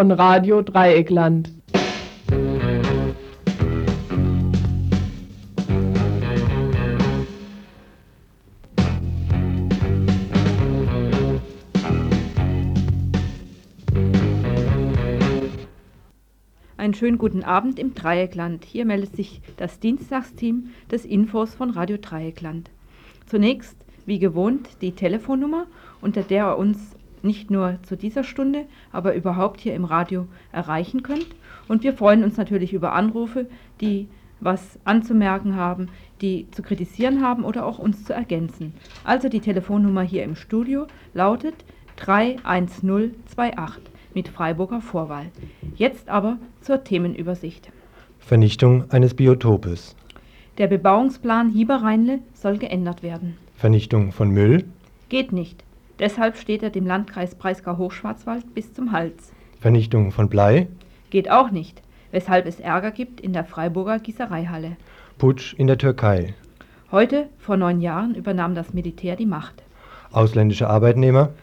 von Radio Dreieckland. Einen schönen guten Abend im Dreieckland. Hier meldet sich das Dienstagsteam des Infos von Radio Dreieckland. Zunächst, wie gewohnt, die Telefonnummer, unter der ihr uns nicht nur zu dieser Stunde, aber überhaupt hier im Radio erreichen könnt. Und wir freuen uns natürlich über Anrufe, die was anzumerken haben, die zu kritisieren haben oder auch uns zu ergänzen. Also die Telefonnummer hier im Studio lautet 31028 mit Freiburger Vorwahl. Jetzt aber zur Themenübersicht. Vernichtung eines Biotopes. Der Bebauungsplan Hieberrheinle soll geändert werden. Vernichtung von Müll. Geht nicht. Deshalb steht er dem Landkreis Breisgau-Hochschwarzwald bis zum Hals. Vernichtung von Blei. Geht auch nicht, weshalb es Ärger gibt in der Freiburger Gießereihalle. Putsch in der Türkei. Heute, vor neun Jahren, übernahm das Militär die Macht. Ausländische Arbeitnehmer.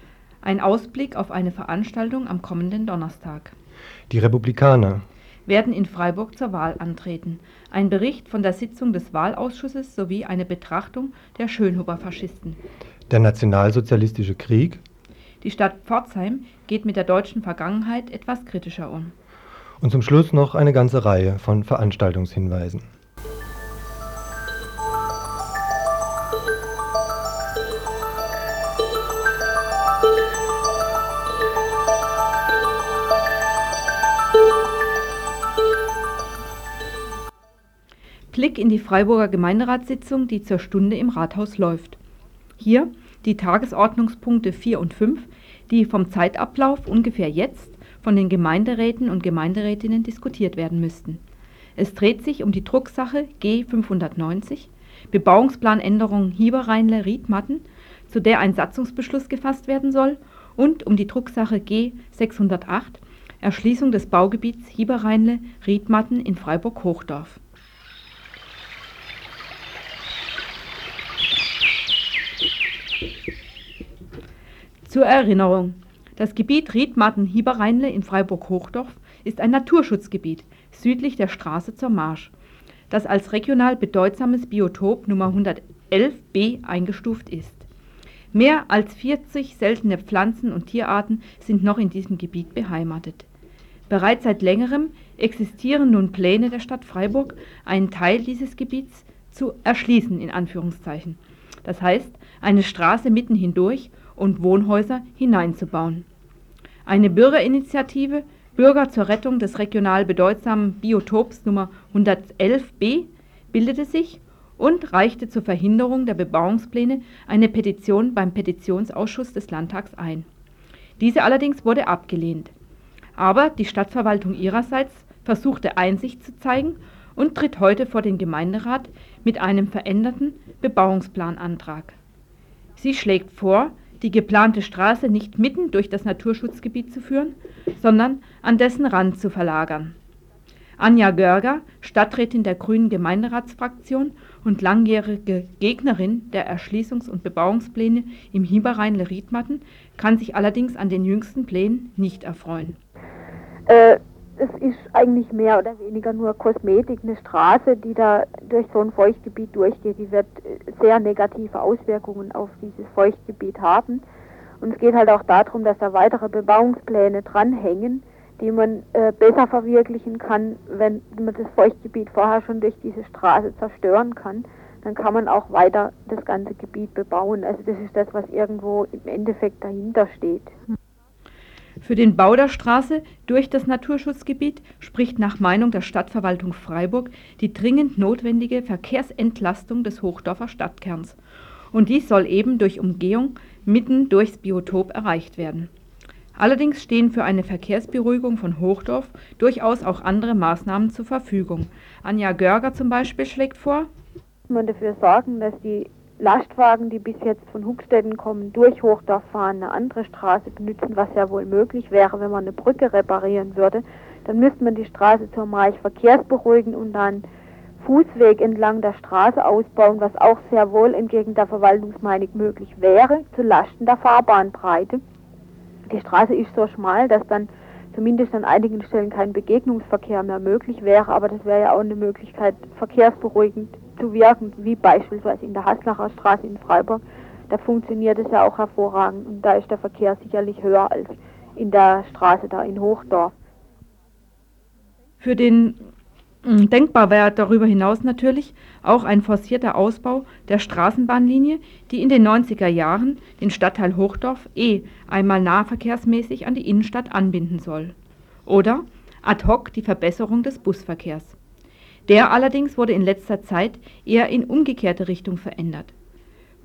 Ein Ausblick auf eine Veranstaltung am kommenden Donnerstag. Die Republikaner. Werden in Freiburg zur Wahl antreten. Ein Bericht von der Sitzung des Wahlausschusses sowie eine Betrachtung der Schönhuber-Faschisten. Der nationalsozialistische Krieg. Die Stadt Pforzheim geht mit der deutschen Vergangenheit etwas kritischer um. Und zum Schluss noch eine ganze Reihe von Veranstaltungshinweisen. Blick in die Freiburger Gemeinderatssitzung, die zur Stunde im Rathaus läuft. Hier die Tagesordnungspunkte 4 und 5, die vom Zeitablauf ungefähr jetzt von den Gemeinderäten und Gemeinderätinnen diskutiert werden müssten. Es dreht sich um die Drucksache G 590, Bebauungsplanänderung Hieberrheinle Riedmatten, zu der ein Satzungsbeschluss gefasst werden soll, und um die Drucksache G 608, Erschließung des Baugebiets Hieberrheinle Riedmatten in Freiburg-Hochdorf. Zur Erinnerung: Das Gebiet Riedmatten-Hieberrheinle in Freiburg-Hochdorf ist ein Naturschutzgebiet südlich der Straße zur Marsch, das als regional bedeutsames Biotop Nummer 111b eingestuft ist. Mehr als 40 seltene Pflanzen und Tierarten sind noch in diesem Gebiet beheimatet. Bereits seit längerem existieren nun Pläne der Stadt Freiburg, einen Teil dieses Gebiets zu erschließen in Anführungszeichen. Das heißt, eine Straße mitten hindurch und Wohnhäuser hineinzubauen. Eine Bürgerinitiative Bürger zur Rettung des regional bedeutsamen Biotops Nummer 111b bildete sich und reichte zur Verhinderung der Bebauungspläne eine Petition beim Petitionsausschuss des Landtags ein. Diese allerdings wurde abgelehnt. Aber die Stadtverwaltung ihrerseits versuchte Einsicht zu zeigen und tritt heute vor den Gemeinderat mit einem veränderten Bebauungsplanantrag. Sie schlägt vor, die geplante Straße nicht mitten durch das Naturschutzgebiet zu führen, sondern an dessen Rand zu verlagern. Anja Görger, Stadträtin der Grünen Gemeinderatsfraktion und langjährige Gegnerin der Erschließungs- und Bebauungspläne im Hieberrhein-Riedmatten, kann sich allerdings an den jüngsten Plänen nicht erfreuen. Äh, es ist eigentlich mehr oder weniger nur Kosmetik. Eine Straße, die da durch so ein Feuchtgebiet durchgeht, die wird äh, sehr negative Auswirkungen auf dieses Feuchtgebiet haben. Und es geht halt auch darum, dass da weitere Bebauungspläne dranhängen, die man äh, besser verwirklichen kann, wenn man das Feuchtgebiet vorher schon durch diese Straße zerstören kann. Dann kann man auch weiter das ganze Gebiet bebauen. Also das ist das, was irgendwo im Endeffekt dahinter steht. Für den Bau der Straße durch das Naturschutzgebiet spricht nach Meinung der Stadtverwaltung Freiburg die dringend notwendige Verkehrsentlastung des Hochdorfer Stadtkerns. Und dies soll eben durch Umgehung mitten durchs Biotop erreicht werden. Allerdings stehen für eine Verkehrsberuhigung von Hochdorf durchaus auch andere Maßnahmen zur Verfügung. Anja Görger zum Beispiel schlägt vor, man dafür sorgen, dass die Lastwagen, die bis jetzt von Huckstetten kommen, durch Hochdorf fahren, eine andere Straße benutzen, was ja wohl möglich wäre, wenn man eine Brücke reparieren würde, dann müsste man die Straße zur March verkehrsberuhigen und dann Fußweg entlang der Straße ausbauen, was auch sehr wohl entgegen der Verwaltungsmeinung möglich wäre, zu Lasten der Fahrbahnbreite. Die Straße ist so schmal, dass dann zumindest an einigen Stellen kein Begegnungsverkehr mehr möglich wäre, aber das wäre ja auch eine Möglichkeit, verkehrsberuhigend zu wirken, wie beispielsweise in der Haslacher Straße in Freiburg. Da funktioniert es ja auch hervorragend und da ist der Verkehr sicherlich höher als in der Straße da in Hochdorf. Für den Denkbar wäre darüber hinaus natürlich auch ein forcierter Ausbau der Straßenbahnlinie, die in den 90er Jahren den Stadtteil Hochdorf eh einmal nahverkehrsmäßig an die Innenstadt anbinden soll. Oder ad hoc die Verbesserung des Busverkehrs. Der allerdings wurde in letzter Zeit eher in umgekehrte Richtung verändert.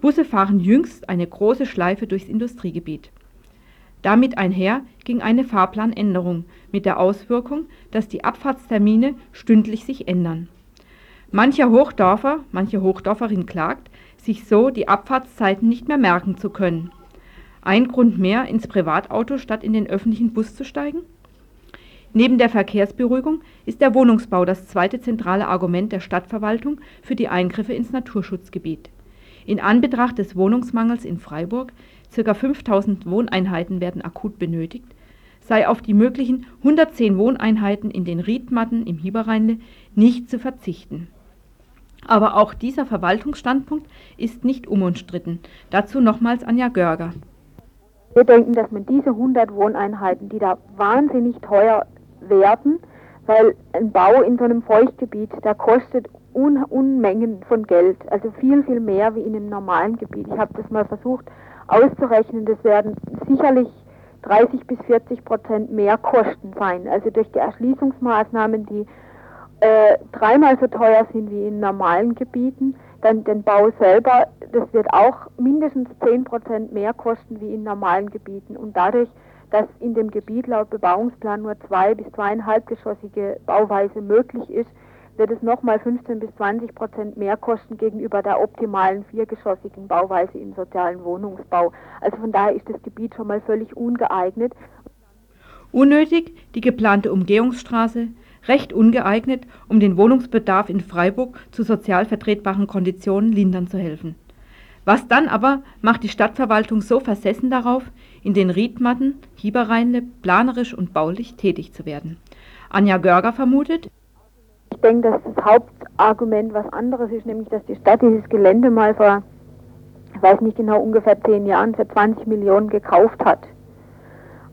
Busse fahren jüngst eine große Schleife durchs Industriegebiet. Damit einher ging eine Fahrplanänderung mit der Auswirkung, dass die Abfahrtstermine stündlich sich ändern. Mancher Hochdorfer, manche Hochdorferin klagt, sich so die Abfahrtszeiten nicht mehr merken zu können. Ein Grund mehr, ins Privatauto statt in den öffentlichen Bus zu steigen? Neben der Verkehrsberuhigung ist der Wohnungsbau das zweite zentrale Argument der Stadtverwaltung für die Eingriffe ins Naturschutzgebiet. In Anbetracht des Wohnungsmangels in Freiburg ca. 5000 Wohneinheiten werden akut benötigt, sei auf die möglichen 110 Wohneinheiten in den Riedmatten im Hieberrheinle nicht zu verzichten. Aber auch dieser Verwaltungsstandpunkt ist nicht unumstritten. Dazu nochmals Anja Görger. Wir denken, dass man diese 100 Wohneinheiten, die da wahnsinnig teuer werden, weil ein Bau in so einem Feuchtgebiet, der kostet Un Unmengen von Geld, also viel, viel mehr wie in einem normalen Gebiet. Ich habe das mal versucht auszurechnen, das werden sicherlich 30 bis 40 Prozent mehr Kosten sein. Also durch die Erschließungsmaßnahmen, die äh, dreimal so teuer sind wie in normalen Gebieten, dann den Bau selber, das wird auch mindestens 10 Prozent mehr kosten wie in normalen Gebieten. Und dadurch, dass in dem Gebiet laut Bebauungsplan nur zwei bis zweieinhalbgeschossige Bauweise möglich ist, wird es nochmal 15 bis 20 Prozent mehr kosten gegenüber der optimalen viergeschossigen Bauweise im sozialen Wohnungsbau. Also von daher ist das Gebiet schon mal völlig ungeeignet. Unnötig die geplante Umgehungsstraße, recht ungeeignet, um den Wohnungsbedarf in Freiburg zu sozial vertretbaren Konditionen lindern zu helfen. Was dann aber macht die Stadtverwaltung so versessen darauf, in den Riedmatten, Hieberrheinle planerisch und baulich tätig zu werden? Anja Görger vermutet, denke, dass das Hauptargument was anderes ist, nämlich dass die Stadt dieses Gelände mal vor, ich weiß nicht genau, ungefähr zehn Jahren für 20 Millionen gekauft hat.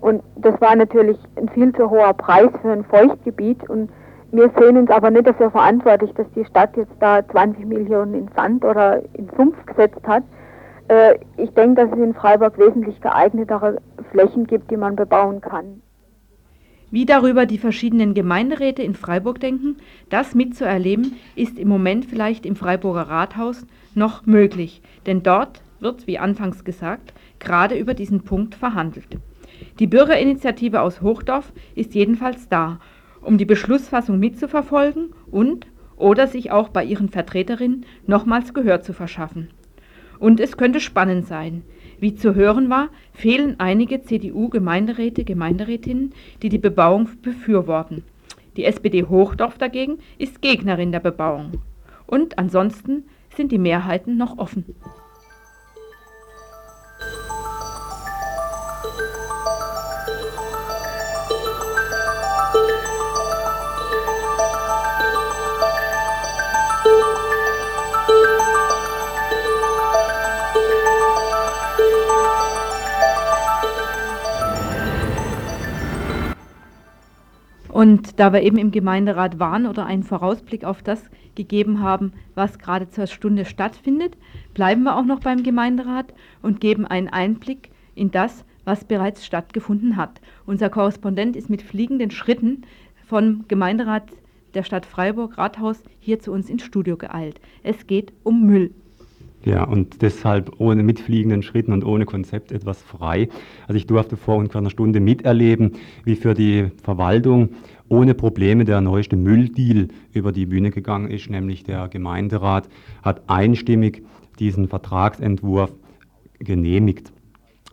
Und das war natürlich ein viel zu hoher Preis für ein Feuchtgebiet und wir sehen uns aber nicht dafür verantwortlich, dass die Stadt jetzt da 20 Millionen in Sand oder in Sumpf gesetzt hat. Äh, ich denke, dass es in Freiburg wesentlich geeignetere Flächen gibt, die man bebauen kann. Wie darüber die verschiedenen Gemeinderäte in Freiburg denken, das mitzuerleben, ist im Moment vielleicht im Freiburger Rathaus noch möglich, denn dort wird, wie anfangs gesagt, gerade über diesen Punkt verhandelt. Die Bürgerinitiative aus Hochdorf ist jedenfalls da, um die Beschlussfassung mitzuverfolgen und oder sich auch bei ihren Vertreterinnen nochmals Gehör zu verschaffen. Und es könnte spannend sein, wie zu hören war, fehlen einige CDU-Gemeinderäte, Gemeinderätinnen, die die Bebauung befürworten. Die SPD Hochdorf dagegen ist Gegnerin der Bebauung. Und ansonsten sind die Mehrheiten noch offen. Und da wir eben im Gemeinderat waren oder einen Vorausblick auf das gegeben haben, was gerade zur Stunde stattfindet, bleiben wir auch noch beim Gemeinderat und geben einen Einblick in das, was bereits stattgefunden hat. Unser Korrespondent ist mit fliegenden Schritten vom Gemeinderat der Stadt Freiburg Rathaus hier zu uns ins Studio geeilt. Es geht um Müll. Ja, und deshalb ohne mitfliegenden Schritten und ohne Konzept etwas frei. Also ich durfte vor ungefähr einer Stunde miterleben, wie für die Verwaltung ohne Probleme der neueste Mülldeal über die Bühne gegangen ist, nämlich der Gemeinderat hat einstimmig diesen Vertragsentwurf genehmigt.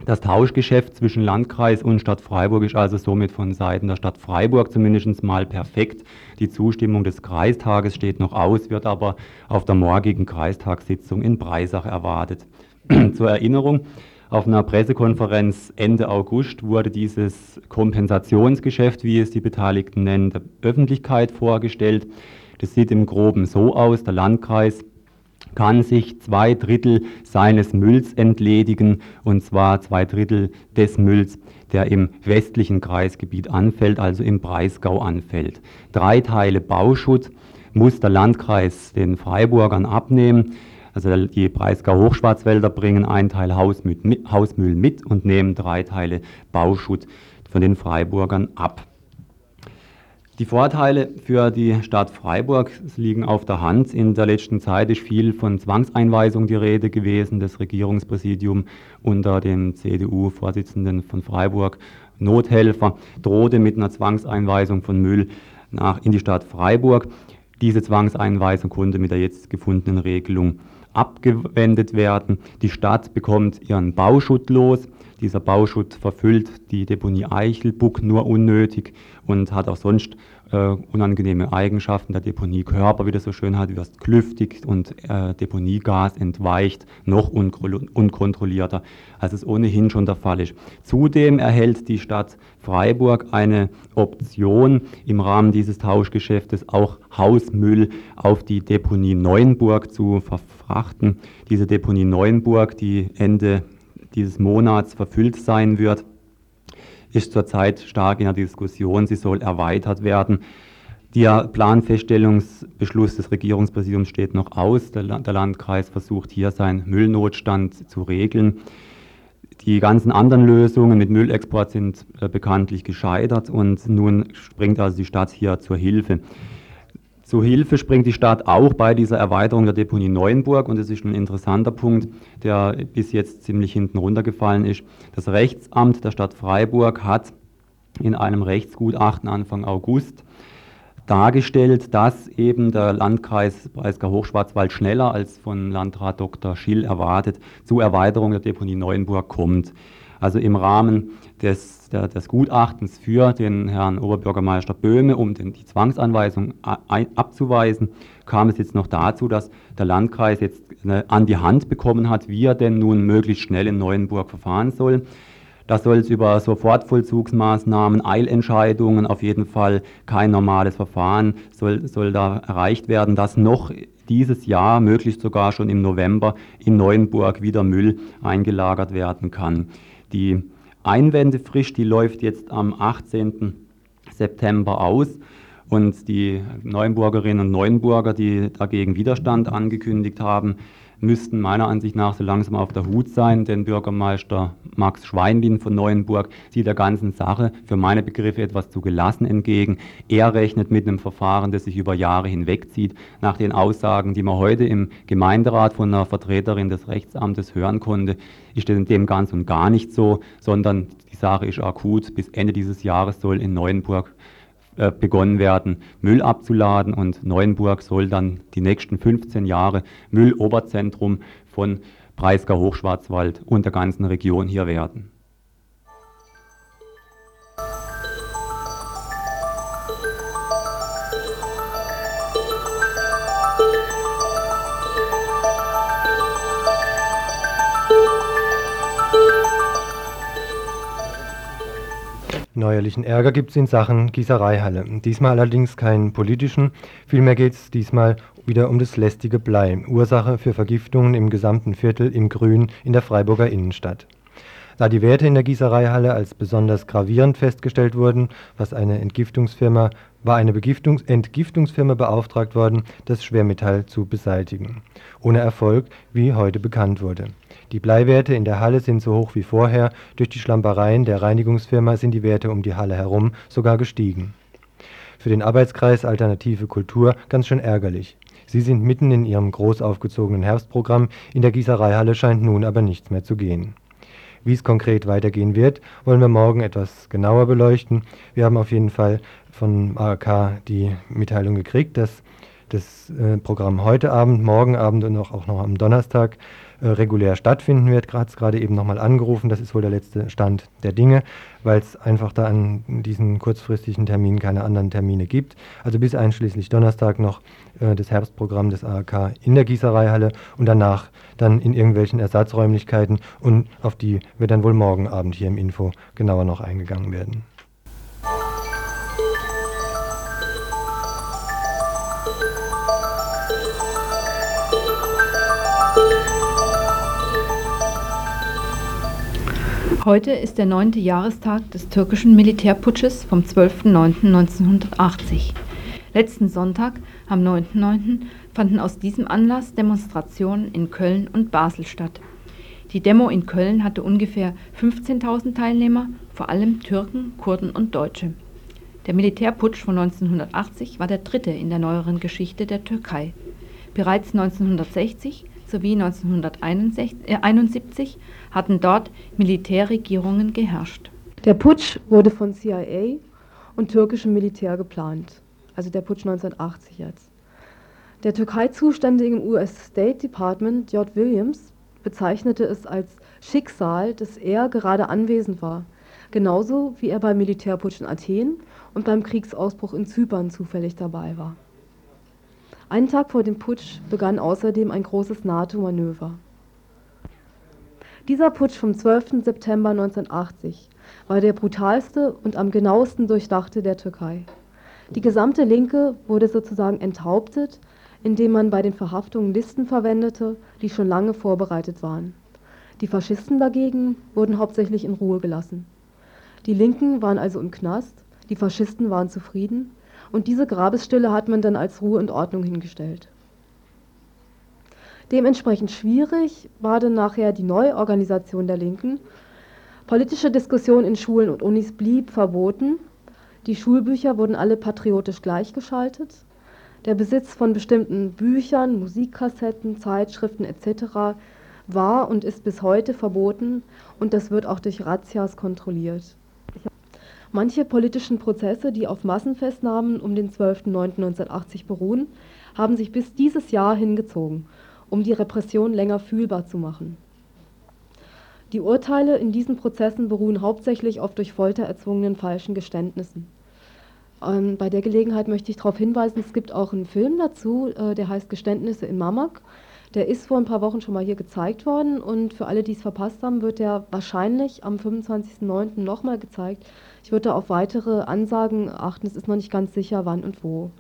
Das Tauschgeschäft zwischen Landkreis und Stadt Freiburg ist also somit von Seiten der Stadt Freiburg zumindest mal perfekt. Die Zustimmung des Kreistages steht noch aus, wird aber auf der morgigen Kreistagssitzung in Breisach erwartet. Zur Erinnerung, Auf einer Pressekonferenz Ende August wurde dieses Kompensationsgeschäft, wie es die Beteiligten nennen, der Öffentlichkeit vorgestellt. Das sieht im Groben so aus, der Landkreis kann sich zwei Drittel seines Mülls entledigen, und zwar zwei Drittel des Mülls, der im westlichen Kreisgebiet anfällt, also im Breisgau anfällt. Drei Teile Bauschutt muss der Landkreis den Freiburgern abnehmen. Also die Breisgau-Hochschwarzwälder bringen einen Teil Hausmüll mit und nehmen drei Teile Bauschutt von den Freiburgern ab. Die Vorteile für die Stadt Freiburg liegen auf der Hand. In der letzten Zeit ist viel von Zwangseinweisung die Rede gewesen. Das Regierungspräsidium unter dem CDU-Vorsitzenden von Freiburg, Nothelfer, drohte mit einer Zwangseinweisung von Müll nach, in die Stadt Freiburg. Diese Zwangseinweisung konnte mit der jetzt gefundenen Regelung abgewendet werden. Die Stadt bekommt ihren Bauschutt los. Dieser Bauschutt verfüllt die Deponie Eichelbuck nur unnötig und hat auch sonst äh, unangenehme Eigenschaften. Der Deponiekörper, wie das so schön hat, wird klüftig und äh, Deponiegas entweicht noch unkontrollierter, als es ohnehin schon der Fall ist. Zudem erhält die Stadt Freiburg eine Option, im Rahmen dieses Tauschgeschäftes auch Hausmüll auf die Deponie Neuenburg zu verfrachten. Diese Deponie Neuenburg, die Ende dieses Monats verfüllt sein wird, ist zurzeit stark in der Diskussion. Sie soll erweitert werden. Der Planfeststellungsbeschluss des Regierungspräsidiums steht noch aus. Der, Landkreis versucht hier seinen Müllnotstand zu regeln. Die ganzen anderen Lösungen mit Müllexport sind äh, bekanntlich gescheitert und nun springt also die Stadt hier zur Hilfe. Zu Hilfe springt die Stadt auch bei dieser Erweiterung der Deponie Neuenburg und es ist ein interessanter Punkt, der bis jetzt ziemlich hinten runtergefallen ist. Das Rechtsamt der Stadt Freiburg hat in einem Rechtsgutachten Anfang August dargestellt, dass eben der Landkreis Breisgau-Hochschwarzwald schneller als von Landrat Dr. Schill erwartet zur Erweiterung der Deponie Neuenburg kommt. Also im Rahmen des, der, des Gutachtens für den Herrn Oberbürgermeister Böhme, um den, die Zwangsanweisung abzuweisen, kam es jetzt noch dazu, dass der Landkreis jetzt an die Hand bekommen hat, wie er denn nun möglichst schnell in Neuenburg verfahren soll. Da soll es über Sofortvollzugsmaßnahmen, Eilentscheidungen, auf jeden Fall kein normales Verfahren soll, soll da erreicht werden, dass noch dieses Jahr, möglichst sogar schon im November, in Neuenburg wieder Müll eingelagert werden kann. Die Einwendefrist, die läuft jetzt am 18. September aus. Und die Neuenburgerinnen und Neuenburger, die dagegen Widerstand angekündigt haben, müssten meiner Ansicht nach so langsam auf der Hut sein, denn Bürgermeister Max Schweinlin von Neuenburg sieht der ganzen Sache für meine Begriffe etwas zu gelassen entgegen. Er rechnet mit einem Verfahren, das sich über Jahre hinwegzieht. Nach den Aussagen, die man heute im Gemeinderat von einer Vertreterin des Rechtsamtes hören konnte, ist dem ganz und gar nicht so, sondern die Sache ist akut. Bis Ende dieses Jahres soll in Neuenburg äh, begonnen werden, Müll abzuladen und Neuenburg soll dann die nächsten 15 Jahre Mülloberzentrum von Breisgau Hochschwarzwald und der ganzen Region hier werden. Neuerlichen Ärger gibt es in Sachen Gießereihalle. Diesmal allerdings keinen politischen, vielmehr geht es diesmal wieder um das lästige Blei, Ursache für Vergiftungen im gesamten Viertel im Grün in der Freiburger Innenstadt. Da die Werte in der Gießereihalle als besonders gravierend festgestellt wurden, was eine Entgiftungsfirma, war eine Begiftungs Entgiftungsfirma beauftragt worden, das Schwermetall zu beseitigen. Ohne Erfolg, wie heute bekannt wurde. Die Bleiwerte in der Halle sind so hoch wie vorher, durch die Schlampereien der Reinigungsfirma sind die Werte um die Halle herum sogar gestiegen. Für den Arbeitskreis Alternative Kultur ganz schön ärgerlich. Sie sind mitten in ihrem groß aufgezogenen Herbstprogramm, in der Gießereihalle scheint nun aber nichts mehr zu gehen. Wie es konkret weitergehen wird, wollen wir morgen etwas genauer beleuchten. Wir haben auf jeden Fall von ARK die Mitteilung gekriegt, dass das äh, Programm heute Abend, morgen Abend und auch, auch noch am Donnerstag äh, regulär stattfinden wird. Es gerade eben nochmal angerufen, das ist wohl der letzte Stand der Dinge, weil es einfach da an diesen kurzfristigen Terminen keine anderen Termine gibt. Also bis einschließlich Donnerstag noch äh, das Herbstprogramm des AHK in der Gießereihalle und danach dann in irgendwelchen Ersatzräumlichkeiten und auf die wird dann wohl morgen Abend hier im Info genauer noch eingegangen werden. Heute ist der neunte Jahrestag des türkischen Militärputsches vom 12.09.1980. Letzten Sonntag, am 9.09., fanden aus diesem Anlass Demonstrationen in Köln und Basel statt. Die Demo in Köln hatte ungefähr 15.000 Teilnehmer, vor allem Türken, Kurden und Deutsche. Der Militärputsch von 1980 war der dritte in der neueren Geschichte der Türkei. Bereits 1960 sowie 1971 hatten dort Militärregierungen geherrscht. Der Putsch wurde von CIA und türkischem Militär geplant. Also der Putsch 1980 jetzt. Der Türkei-Zuständige im US State Department, J. Williams, bezeichnete es als Schicksal, dass er gerade anwesend war. Genauso wie er beim Militärputsch in Athen und beim Kriegsausbruch in Zypern zufällig dabei war. Einen Tag vor dem Putsch begann außerdem ein großes NATO-Manöver. Dieser Putsch vom 12. September 1980 war der brutalste und am genauesten durchdachte der Türkei. Die gesamte Linke wurde sozusagen enthauptet, indem man bei den Verhaftungen Listen verwendete, die schon lange vorbereitet waren. Die Faschisten dagegen wurden hauptsächlich in Ruhe gelassen. Die Linken waren also im Knast, die Faschisten waren zufrieden und diese Grabesstille hat man dann als Ruhe und Ordnung hingestellt. Dementsprechend schwierig war dann nachher die Neuorganisation der Linken. Politische Diskussion in Schulen und Unis blieb verboten. Die Schulbücher wurden alle patriotisch gleichgeschaltet. Der Besitz von bestimmten Büchern, Musikkassetten, Zeitschriften etc. war und ist bis heute verboten und das wird auch durch Razzias kontrolliert. Manche politischen Prozesse, die auf Massenfestnahmen um den 12.09.1980 beruhen, haben sich bis dieses Jahr hingezogen, um die Repression länger fühlbar zu machen. Die Urteile in diesen Prozessen beruhen hauptsächlich auf durch Folter erzwungenen falschen Geständnissen. Ähm, bei der Gelegenheit möchte ich darauf hinweisen, es gibt auch einen Film dazu, äh, der heißt Geständnisse in Mamak. Der ist vor ein paar Wochen schon mal hier gezeigt worden und für alle, die es verpasst haben, wird der wahrscheinlich am 25.09. nochmal gezeigt. Ich würde auf weitere Ansagen achten, es ist noch nicht ganz sicher, wann und wo.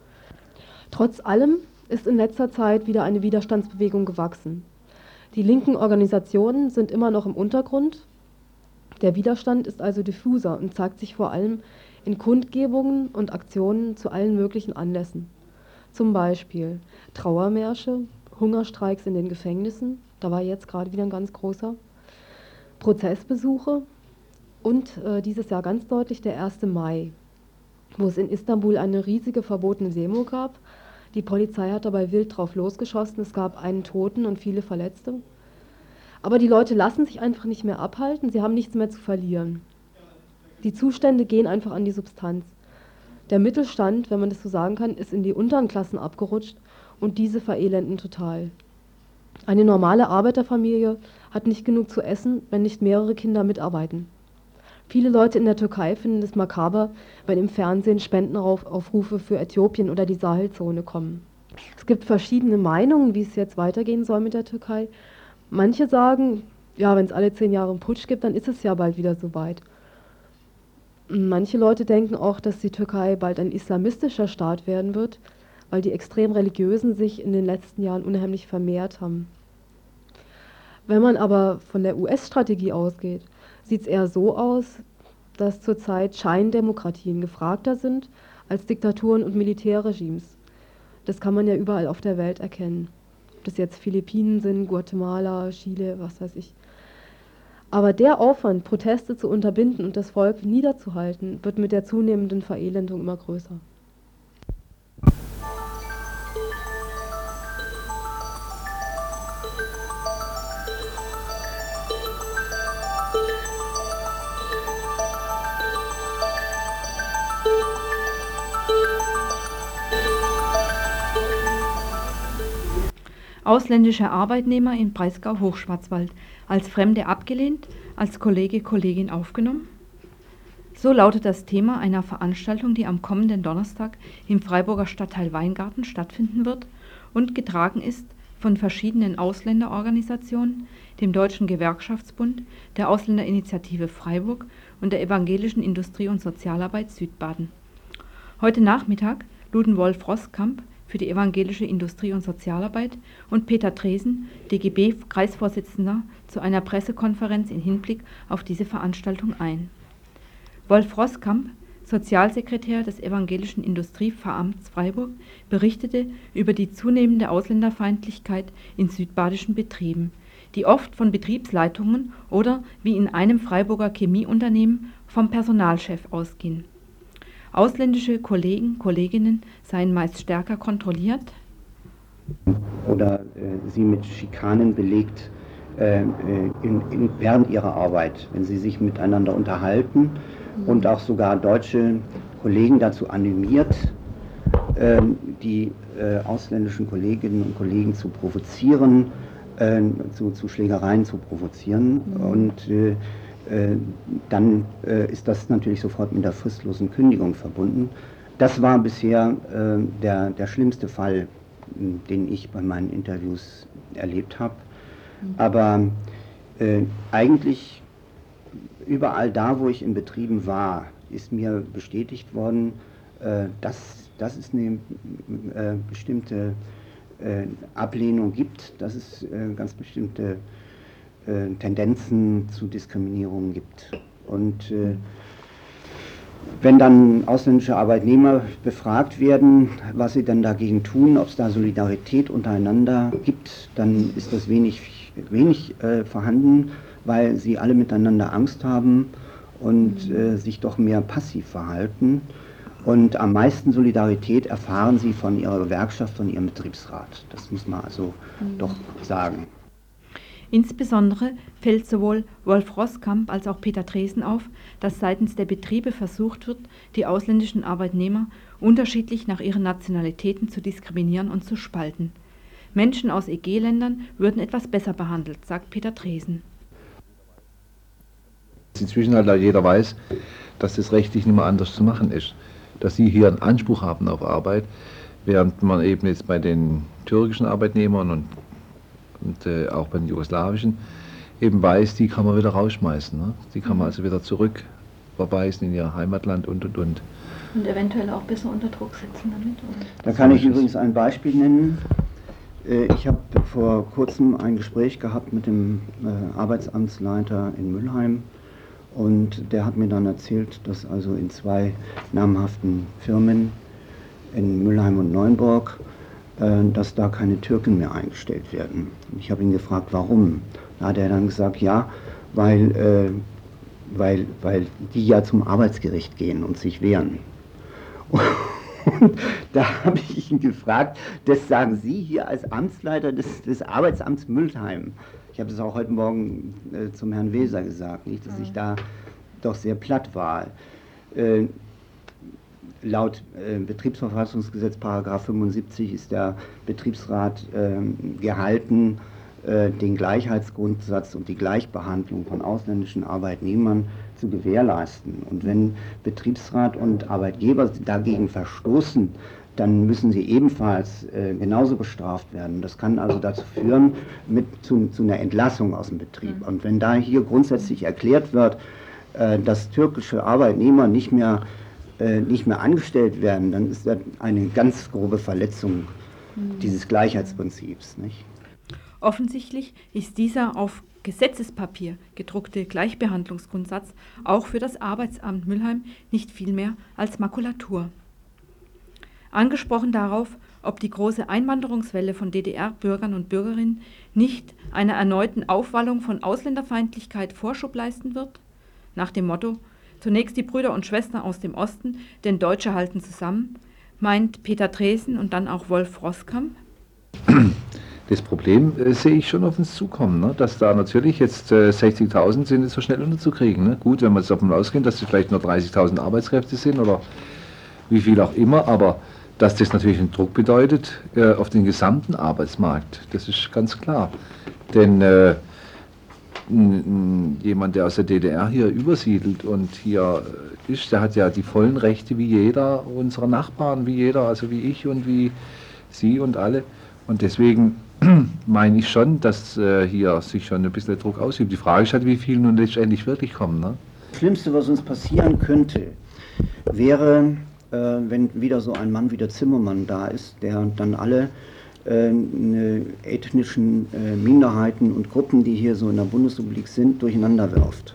Trotz allem ist in letzter Zeit wieder eine Widerstandsbewegung gewachsen. Die linken Organisationen sind immer noch im Untergrund. Der Widerstand ist also diffuser und zeigt sich vor allem in Kundgebungen und Aktionen zu allen möglichen Anlässen. Zum Beispiel Trauermärsche, Hungerstreiks in den Gefängnissen, da war jetzt gerade wieder ein ganz großer, Prozessbesuche, und äh, dieses Jahr ganz deutlich der 1. Mai, wo es in Istanbul eine riesige verbotene Demo gab. Die Polizei hat dabei wild drauf losgeschossen. Es gab einen Toten und viele Verletzte. Aber die Leute lassen sich einfach nicht mehr abhalten. Sie haben nichts mehr zu verlieren. Die Zustände gehen einfach an die Substanz. Der Mittelstand, wenn man das so sagen kann, ist in die unteren Klassen abgerutscht und diese verelenden total. Eine normale Arbeiterfamilie hat nicht genug zu essen, wenn nicht mehrere Kinder mitarbeiten. Viele Leute in der Türkei finden es makaber, wenn im Fernsehen Spendenaufrufe für Äthiopien oder die Sahelzone kommen. Es gibt verschiedene Meinungen, wie es jetzt weitergehen soll mit der Türkei. Manche sagen, ja, wenn es alle zehn Jahre einen Putsch gibt, dann ist es ja bald wieder soweit. Manche Leute denken auch, dass die Türkei bald ein islamistischer Staat werden wird, weil die extrem religiösen sich in den letzten Jahren unheimlich vermehrt haben. Wenn man aber von der US-Strategie ausgeht, sieht es eher so aus, dass zurzeit Scheindemokratien gefragter sind als Diktaturen und Militärregimes. Das kann man ja überall auf der Welt erkennen. Ob das jetzt Philippinen sind, Guatemala, Chile, was weiß ich. Aber der Aufwand, Proteste zu unterbinden und das Volk niederzuhalten, wird mit der zunehmenden Verelendung immer größer. Ausländische Arbeitnehmer in Breisgau-Hochschwarzwald, als Fremde abgelehnt, als Kollege, Kollegin aufgenommen? So lautet das Thema einer Veranstaltung, die am kommenden Donnerstag im Freiburger Stadtteil Weingarten stattfinden wird und getragen ist von verschiedenen Ausländerorganisationen, dem Deutschen Gewerkschaftsbund, der Ausländerinitiative Freiburg und der Evangelischen Industrie- und Sozialarbeit Südbaden. Heute Nachmittag luden Wolf Roskamp für die Evangelische Industrie- und Sozialarbeit und Peter Dresen, DGB-Kreisvorsitzender, zu einer Pressekonferenz in Hinblick auf diese Veranstaltung ein. Wolf Roskamp, Sozialsekretär des Evangelischen Industrieveramts Freiburg, berichtete über die zunehmende Ausländerfeindlichkeit in südbadischen Betrieben, die oft von Betriebsleitungen oder wie in einem Freiburger Chemieunternehmen vom Personalchef ausgehen. Ausländische Kollegen, Kolleginnen seien meist stärker kontrolliert oder äh, sie mit Schikanen belegt äh, in, in, während ihrer Arbeit, wenn sie sich miteinander unterhalten und auch sogar deutsche Kollegen dazu animiert, ähm, die äh, ausländischen Kolleginnen und Kollegen zu provozieren, äh, zu, zu, Schlägereien zu provozieren. Mhm. Und äh, äh dann äh, ist das natürlich sofort mit der fristlosen Kündigung verbunden. Das war bisher äh, der, der schlimmste Fall, den ich bei meinen Interviews erlebt habe. Mhm. Aber eigentlich überall da, wo ich in Betrieben war, ist mir bestätigt worden, äh, dass, dass es eine äh, bestimmte äh, Ablehnung gibt, dass es äh, ganz bestimmte äh, Tendenzen zu Diskriminierung gibt. Und äh, wenn dann ausländische Arbeitnehmer befragt werden, was sie denn dagegen tun, ob es da Solidarität untereinander gibt, dann ist das wenig, wenig vorhanden weil sie alle miteinander Angst haben und äh, sich doch mehr passiv verhalten. Und am meisten Solidarität erfahren sie von ihrer Gewerkschaft, von ihrem Betriebsrat. Das muss man also mhm. doch sagen. Insbesondere fällt sowohl Wolf Rosskamp als auch Peter Dresen auf, dass seitens der Betriebe versucht wird, die ausländischen Arbeitnehmer unterschiedlich nach ihren Nationalitäten zu diskriminieren und zu spalten. Menschen aus EG-Ländern würden etwas besser behandelt, sagt Peter Dresen. Inzwischen halt jeder weiß, dass das rechtlich nicht mehr anders zu machen ist. Dass sie hier einen Anspruch haben auf Arbeit, während man eben jetzt bei den türkischen Arbeitnehmern und, und äh, auch bei den jugoslawischen eben weiß, die kann man wieder rausschmeißen. Ne? Die kann man mhm. also wieder zurück verweisen in ihr Heimatland und und und. Und eventuell auch besser unter Druck setzen damit? Oder? Da kann ich übrigens ein Beispiel nennen. Äh, ich habe vor kurzem ein Gespräch gehabt mit dem äh, Arbeitsamtsleiter in Mülheim und der hat mir dann erzählt, dass also in zwei namhaften Firmen in Mülheim und Neuenburg, äh, dass da keine Türken mehr eingestellt werden. Ich habe ihn gefragt, warum. Da hat er dann gesagt, ja, weil, äh, weil, weil die ja zum Arbeitsgericht gehen und sich wehren. Und da habe ich ihn gefragt, das sagen Sie hier als Amtsleiter des, des Arbeitsamts Mülheim. Ich habe es auch heute Morgen äh, zum Herrn Weser gesagt, nicht, dass ich da doch sehr platt war. Äh, laut äh, Betriebsverfassungsgesetz Paragraph 75 ist der Betriebsrat ähm, gehalten, äh, den Gleichheitsgrundsatz und die Gleichbehandlung von ausländischen Arbeitnehmern zu gewährleisten. Und wenn Betriebsrat und Arbeitgeber dagegen verstoßen, dann müssen sie ebenfalls äh, genauso bestraft werden. Das kann also dazu führen, mit, zu, zu, einer Entlassung aus dem Betrieb. Mhm. Und wenn da hier grundsätzlich erklärt wird, äh, dass türkische Arbeitnehmer nicht mehr, äh, nicht mehr angestellt werden, dann ist das eine ganz grobe Verletzung mhm. dieses Gleichheitsprinzips. Nicht? Offensichtlich ist dieser auf Gesetzespapier gedruckte Gleichbehandlungsgrundsatz auch für das Arbeitsamt Mülheim nicht viel mehr als Makulatur. Angesprochen darauf, ob die große Einwanderungswelle von DDR-Bürgern und Bürgerinnen nicht einer erneuten Aufwallung von Ausländerfeindlichkeit Vorschub leisten wird, nach dem Motto Zunächst die Brüder und Schwestern aus dem Osten, denn Deutsche halten zusammen, meint Peter Dresen und dann auch Wolf Rosskamp? Das Problem äh, sehe ich schon auf uns zukommen, ne? dass da natürlich jetzt äh, 60.000 sind, so schnell unterzukriegen. Ne? Gut, wenn wir jetzt davon ausgehen, dass es vielleicht nur 30.000 Arbeitskräfte sind oder wie viel auch immer, aber dass das natürlich einen Druck bedeutet äh, auf den gesamten Arbeitsmarkt. Das ist ganz klar. Denn äh, jemand, der aus der DDR hier übersiedelt und hier ist, der hat ja die vollen Rechte wie jeder unserer Nachbarn, wie jeder, also wie ich und wie Sie und alle. Und deswegen meine ich schon, dass äh, hier sich schon ein bisschen Druck ausübt. Die Frage ist halt, wie viele nun letztendlich wirklich kommen. Ne? Das Schlimmste, was uns passieren könnte, wäre, äh, wenn wieder so ein Mann wie der Zimmermann da ist, der dann alle äh, ethnischen äh, Minderheiten und Gruppen, die hier so in der Bundesrepublik sind, durcheinander wirft.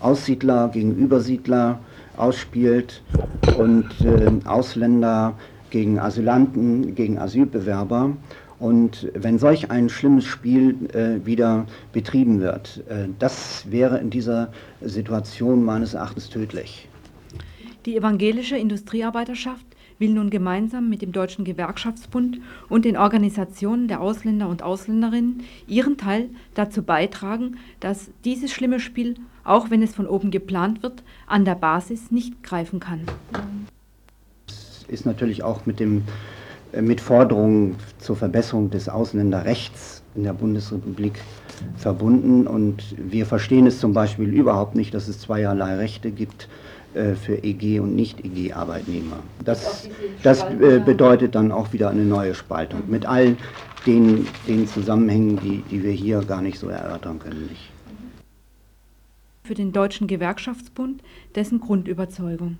Aussiedler gegen Übersiedler ausspielt und äh, Ausländer gegen Asylanten, gegen Asylbewerber. Und wenn solch ein schlimmes Spiel äh, wieder betrieben wird, äh, das wäre in dieser Situation meines Erachtens tödlich. Die evangelische Industriearbeiterschaft will nun gemeinsam mit dem Deutschen Gewerkschaftsbund und den Organisationen der Ausländer und Ausländerinnen ihren Teil dazu beitragen, dass dieses schlimme Spiel, auch wenn es von oben geplant wird, an der Basis nicht greifen kann. Es ist natürlich auch mit, dem, äh, mit Forderungen zur Verbesserung des Ausländerrechts in der Bundesrepublik verbunden und wir verstehen es zum Beispiel überhaupt nicht, dass es zweierlei Rechte gibt für EG und Nicht-EG-Arbeitnehmer. Das, das äh, bedeutet dann auch wieder eine neue Spaltung mit all den, den Zusammenhängen, die, die wir hier gar nicht so erörtern können. Nicht. Für den Deutschen Gewerkschaftsbund dessen Grundüberzeugung.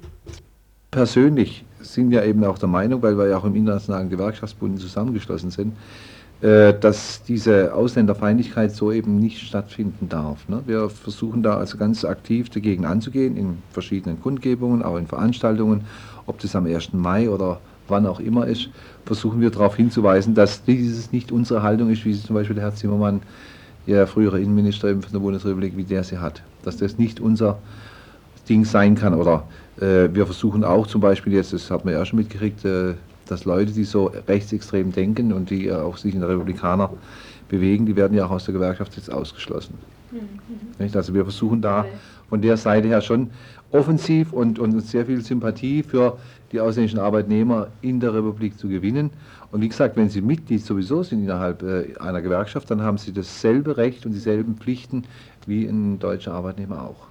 Persönlich sind wir eben auch der Meinung, weil wir ja auch im Internationalen Gewerkschaftsbund zusammengeschlossen sind, äh, dass diese Ausländerfeindlichkeit so eben nicht stattfinden darf. Ne? Wir versuchen da also ganz aktiv dagegen anzugehen, in verschiedenen Kundgebungen, auch in Veranstaltungen, ob das am 1. Mai oder wann auch immer ist, versuchen wir darauf hinzuweisen, dass dieses nicht unsere Haltung ist, wie sie zum Beispiel der Herr Zimmermann, der frühere Innenminister von der Bundesrepublik, wie der sie hat. Dass das nicht unser Ding sein kann. Oder äh, wir versuchen auch zum Beispiel jetzt, das hat man ja schon mitgekriegt, äh, dass Leute, die so rechtsextrem denken und die auch sich in der Republikaner bewegen, die werden ja auch aus der Gewerkschaft jetzt ausgeschlossen. Mhm. Also wir versuchen da von der Seite her schon offensiv und, und sehr viel Sympathie für die ausländischen Arbeitnehmer in der Republik zu gewinnen. Und wie gesagt, wenn sie Mitglied sowieso sind innerhalb äh, einer Gewerkschaft, dann haben sie dasselbe Recht und dieselben Pflichten wie ein deutscher Arbeitnehmer auch.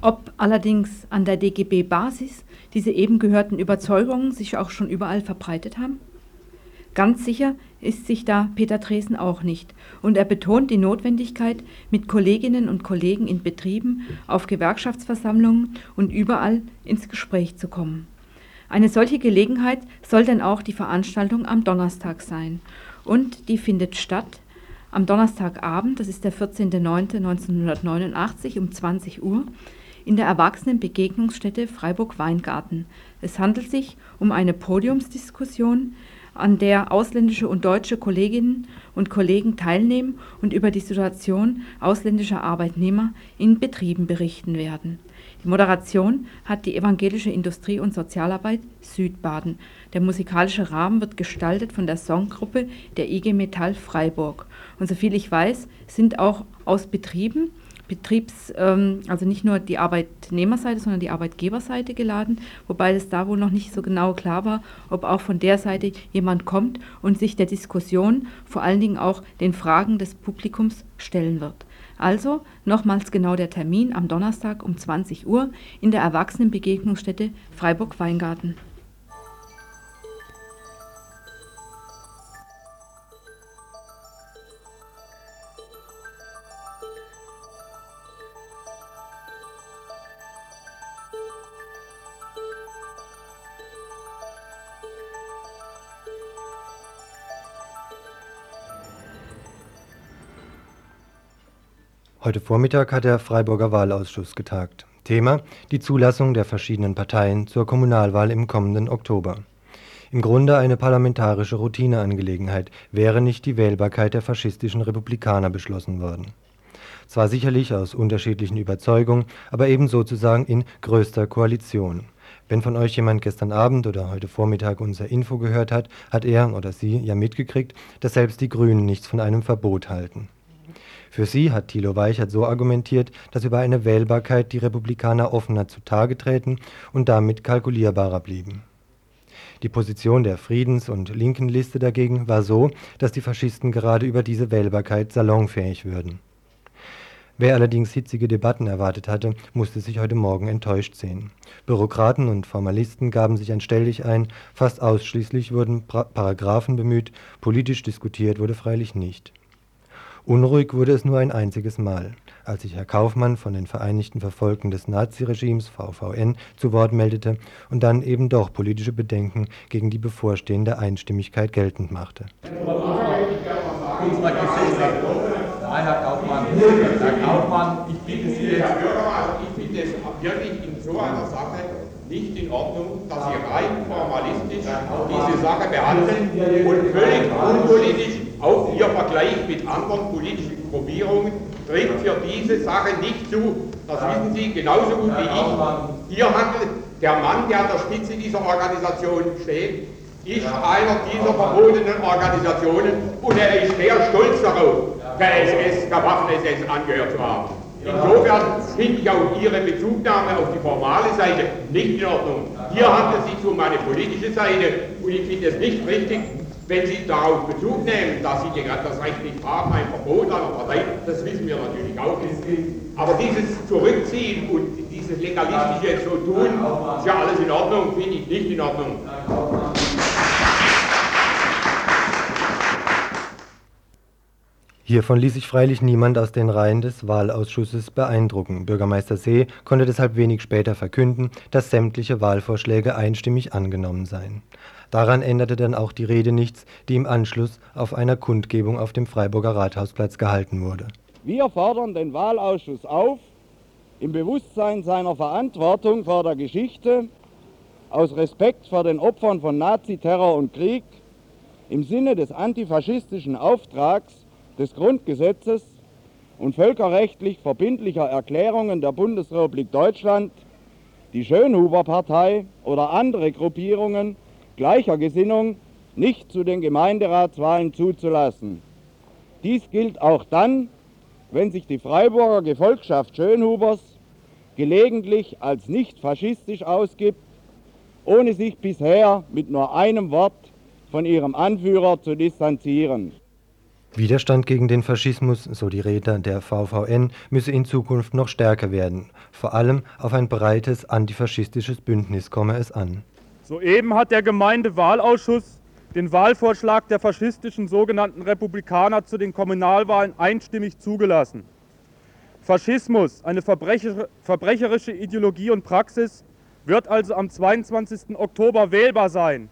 Ob allerdings an der DGB-Basis diese eben gehörten Überzeugungen sich auch schon überall verbreitet haben? Ganz sicher ist sich da Peter Dresen auch nicht, und er betont die Notwendigkeit, mit Kolleginnen und Kollegen in Betrieben, auf Gewerkschaftsversammlungen und überall ins Gespräch zu kommen. Eine solche Gelegenheit soll denn auch die Veranstaltung am Donnerstag sein, und die findet statt am Donnerstagabend, das ist der 14.09.1989 um 20 Uhr, in der Erwachsenenbegegnungsstätte Freiburg-Weingarten. Es handelt sich um eine Podiumsdiskussion, an der ausländische und deutsche Kolleginnen und Kollegen teilnehmen und über die Situation ausländischer Arbeitnehmer in Betrieben berichten werden. Die Moderation hat die Evangelische Industrie- und Sozialarbeit Südbaden. Der musikalische Rahmen wird gestaltet von der Songgruppe der IG Metall Freiburg. Und soviel ich weiß, sind auch aus Betrieben Betriebs, ähm, also nicht nur die Arbeitnehmerseite, sondern die Arbeitgeberseite geladen, wobei es da wohl noch nicht so genau klar war, ob auch von der Seite jemand kommt und sich der Diskussion, vor allen Dingen auch den Fragen des Publikums stellen wird. Also nochmals genau der Termin am Donnerstag um 20 Uhr in der Erwachsenenbegegnungsstätte Freiburg-Weingarten. Heute Vormittag hat der Freiburger Wahlausschuss getagt. Thema die Zulassung der verschiedenen Parteien zur Kommunalwahl im kommenden Oktober. Im Grunde eine parlamentarische Routineangelegenheit, wäre nicht die Wählbarkeit der faschistischen Republikaner beschlossen worden. Zwar sicherlich aus unterschiedlichen Überzeugungen, aber eben sozusagen in größter Koalition. Wenn von euch jemand gestern Abend oder heute Vormittag unser Info gehört hat, hat er oder sie ja mitgekriegt, dass selbst die Grünen nichts von einem Verbot halten. Für sie hat Thilo Weichert so argumentiert, dass über eine Wählbarkeit die Republikaner offener zutage treten und damit kalkulierbarer blieben. Die Position der Friedens- und linken Liste dagegen war so, dass die Faschisten gerade über diese Wählbarkeit salonfähig würden. Wer allerdings hitzige Debatten erwartet hatte, musste sich heute Morgen enttäuscht sehen. Bürokraten und Formalisten gaben sich ein Stelldichein, fast ausschließlich wurden pra Paragraphen bemüht, politisch diskutiert wurde freilich nicht. Unruhig wurde es nur ein einziges Mal, als sich Herr Kaufmann von den Vereinigten Verfolgten des Naziregimes VVN zu Wort meldete und dann eben doch politische Bedenken gegen die bevorstehende Einstimmigkeit geltend machte. Nein, Herr Kaufmann, Herr Kaufmann, ich bitte Sie jetzt, ich finde es wirklich in so einer Sache nicht in Ordnung, dass Sie rein formalistisch diese Sache behandeln und völlig unpolitisch auch Ihr Vergleich mit anderen politischen Gruppierungen trägt für diese Sache nicht zu. Das wissen Sie genauso gut wie ich. Hier handelt der Mann, der an der Spitze dieser Organisation steht, ist einer dieser verbotenen Organisationen und er ist sehr stolz darauf, der SS, der Waffen-SS angehört zu haben. Insofern finde ich auch Ihre Bezugnahme auf die formale Seite nicht in Ordnung. Hier handelt es sich um eine politische Seite und ich finde es nicht richtig, wenn Sie darauf Bezug nehmen, dass Sie das Recht nicht haben, ein Verbot einer Partei, das wissen wir natürlich auch nicht. Aber dieses Zurückziehen und dieses legalistische so tun, ist ja alles in Ordnung, finde ich nicht in Ordnung. Hiervon ließ sich freilich niemand aus den Reihen des Wahlausschusses beeindrucken. Bürgermeister See konnte deshalb wenig später verkünden, dass sämtliche Wahlvorschläge einstimmig angenommen seien. Daran änderte dann auch die Rede nichts, die im Anschluss auf einer Kundgebung auf dem Freiburger Rathausplatz gehalten wurde. Wir fordern den Wahlausschuss auf, im Bewusstsein seiner Verantwortung vor der Geschichte, aus Respekt vor den Opfern von Naziterror und Krieg, im Sinne des antifaschistischen Auftrags des Grundgesetzes und völkerrechtlich verbindlicher Erklärungen der Bundesrepublik Deutschland die Schönhuber-Partei oder andere Gruppierungen gleicher Gesinnung nicht zu den Gemeinderatswahlen zuzulassen. Dies gilt auch dann, wenn sich die Freiburger Gefolgschaft Schönhubers gelegentlich als nicht faschistisch ausgibt, ohne sich bisher mit nur einem Wort von ihrem Anführer zu distanzieren. Widerstand gegen den Faschismus, so die Redner der VVN, müsse in Zukunft noch stärker werden. Vor allem auf ein breites antifaschistisches Bündnis komme es an. Soeben hat der Gemeindewahlausschuss den Wahlvorschlag der faschistischen sogenannten Republikaner zu den Kommunalwahlen einstimmig zugelassen. Faschismus, eine verbrecherische Ideologie und Praxis, wird also am 22. Oktober wählbar sein.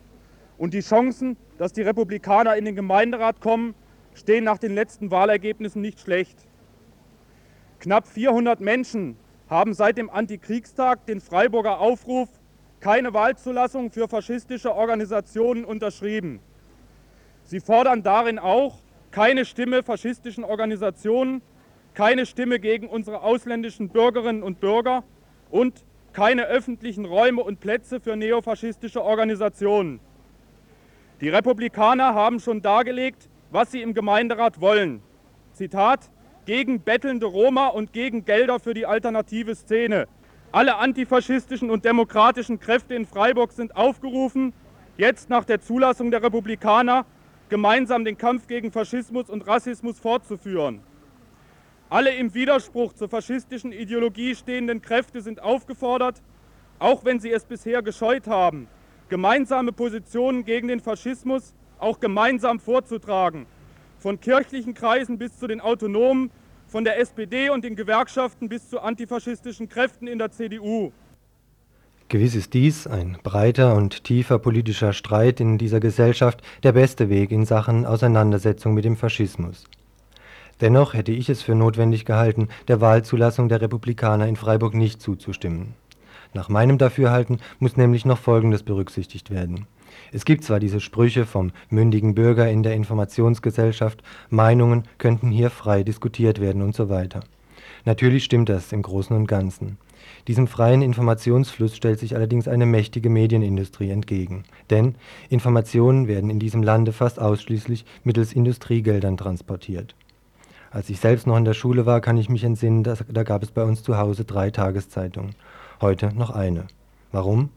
Und die Chancen, dass die Republikaner in den Gemeinderat kommen, stehen nach den letzten Wahlergebnissen nicht schlecht. Knapp 400 Menschen haben seit dem Antikriegstag den Freiburger Aufruf keine Wahlzulassung für faschistische Organisationen unterschrieben. Sie fordern darin auch keine Stimme faschistischen Organisationen, keine Stimme gegen unsere ausländischen Bürgerinnen und Bürger und keine öffentlichen Räume und Plätze für neofaschistische Organisationen. Die Republikaner haben schon dargelegt, was sie im Gemeinderat wollen. Zitat, gegen bettelnde Roma und gegen Gelder für die alternative Szene. Alle antifaschistischen und demokratischen Kräfte in Freiburg sind aufgerufen, jetzt nach der Zulassung der Republikaner gemeinsam den Kampf gegen Faschismus und Rassismus fortzuführen. Alle im Widerspruch zur faschistischen Ideologie stehenden Kräfte sind aufgefordert, auch wenn sie es bisher gescheut haben, gemeinsame Positionen gegen den Faschismus auch gemeinsam vorzutragen. Von kirchlichen Kreisen bis zu den Autonomen, von der SPD und den Gewerkschaften bis zu antifaschistischen Kräften in der CDU. Gewiss ist dies, ein breiter und tiefer politischer Streit in dieser Gesellschaft, der beste Weg in Sachen Auseinandersetzung mit dem Faschismus. Dennoch hätte ich es für notwendig gehalten, der Wahlzulassung der Republikaner in Freiburg nicht zuzustimmen. Nach meinem Dafürhalten muss nämlich noch Folgendes berücksichtigt werden. Es gibt zwar diese Sprüche vom mündigen Bürger in der Informationsgesellschaft, Meinungen könnten hier frei diskutiert werden und so weiter. Natürlich stimmt das im Großen und Ganzen. Diesem freien Informationsfluss stellt sich allerdings eine mächtige Medienindustrie entgegen. Denn Informationen werden in diesem Lande fast ausschließlich mittels Industriegeldern transportiert. Als ich selbst noch in der Schule war, kann ich mich entsinnen, dass, da gab es bei uns zu Hause drei Tageszeitungen. Heute noch eine. Warum?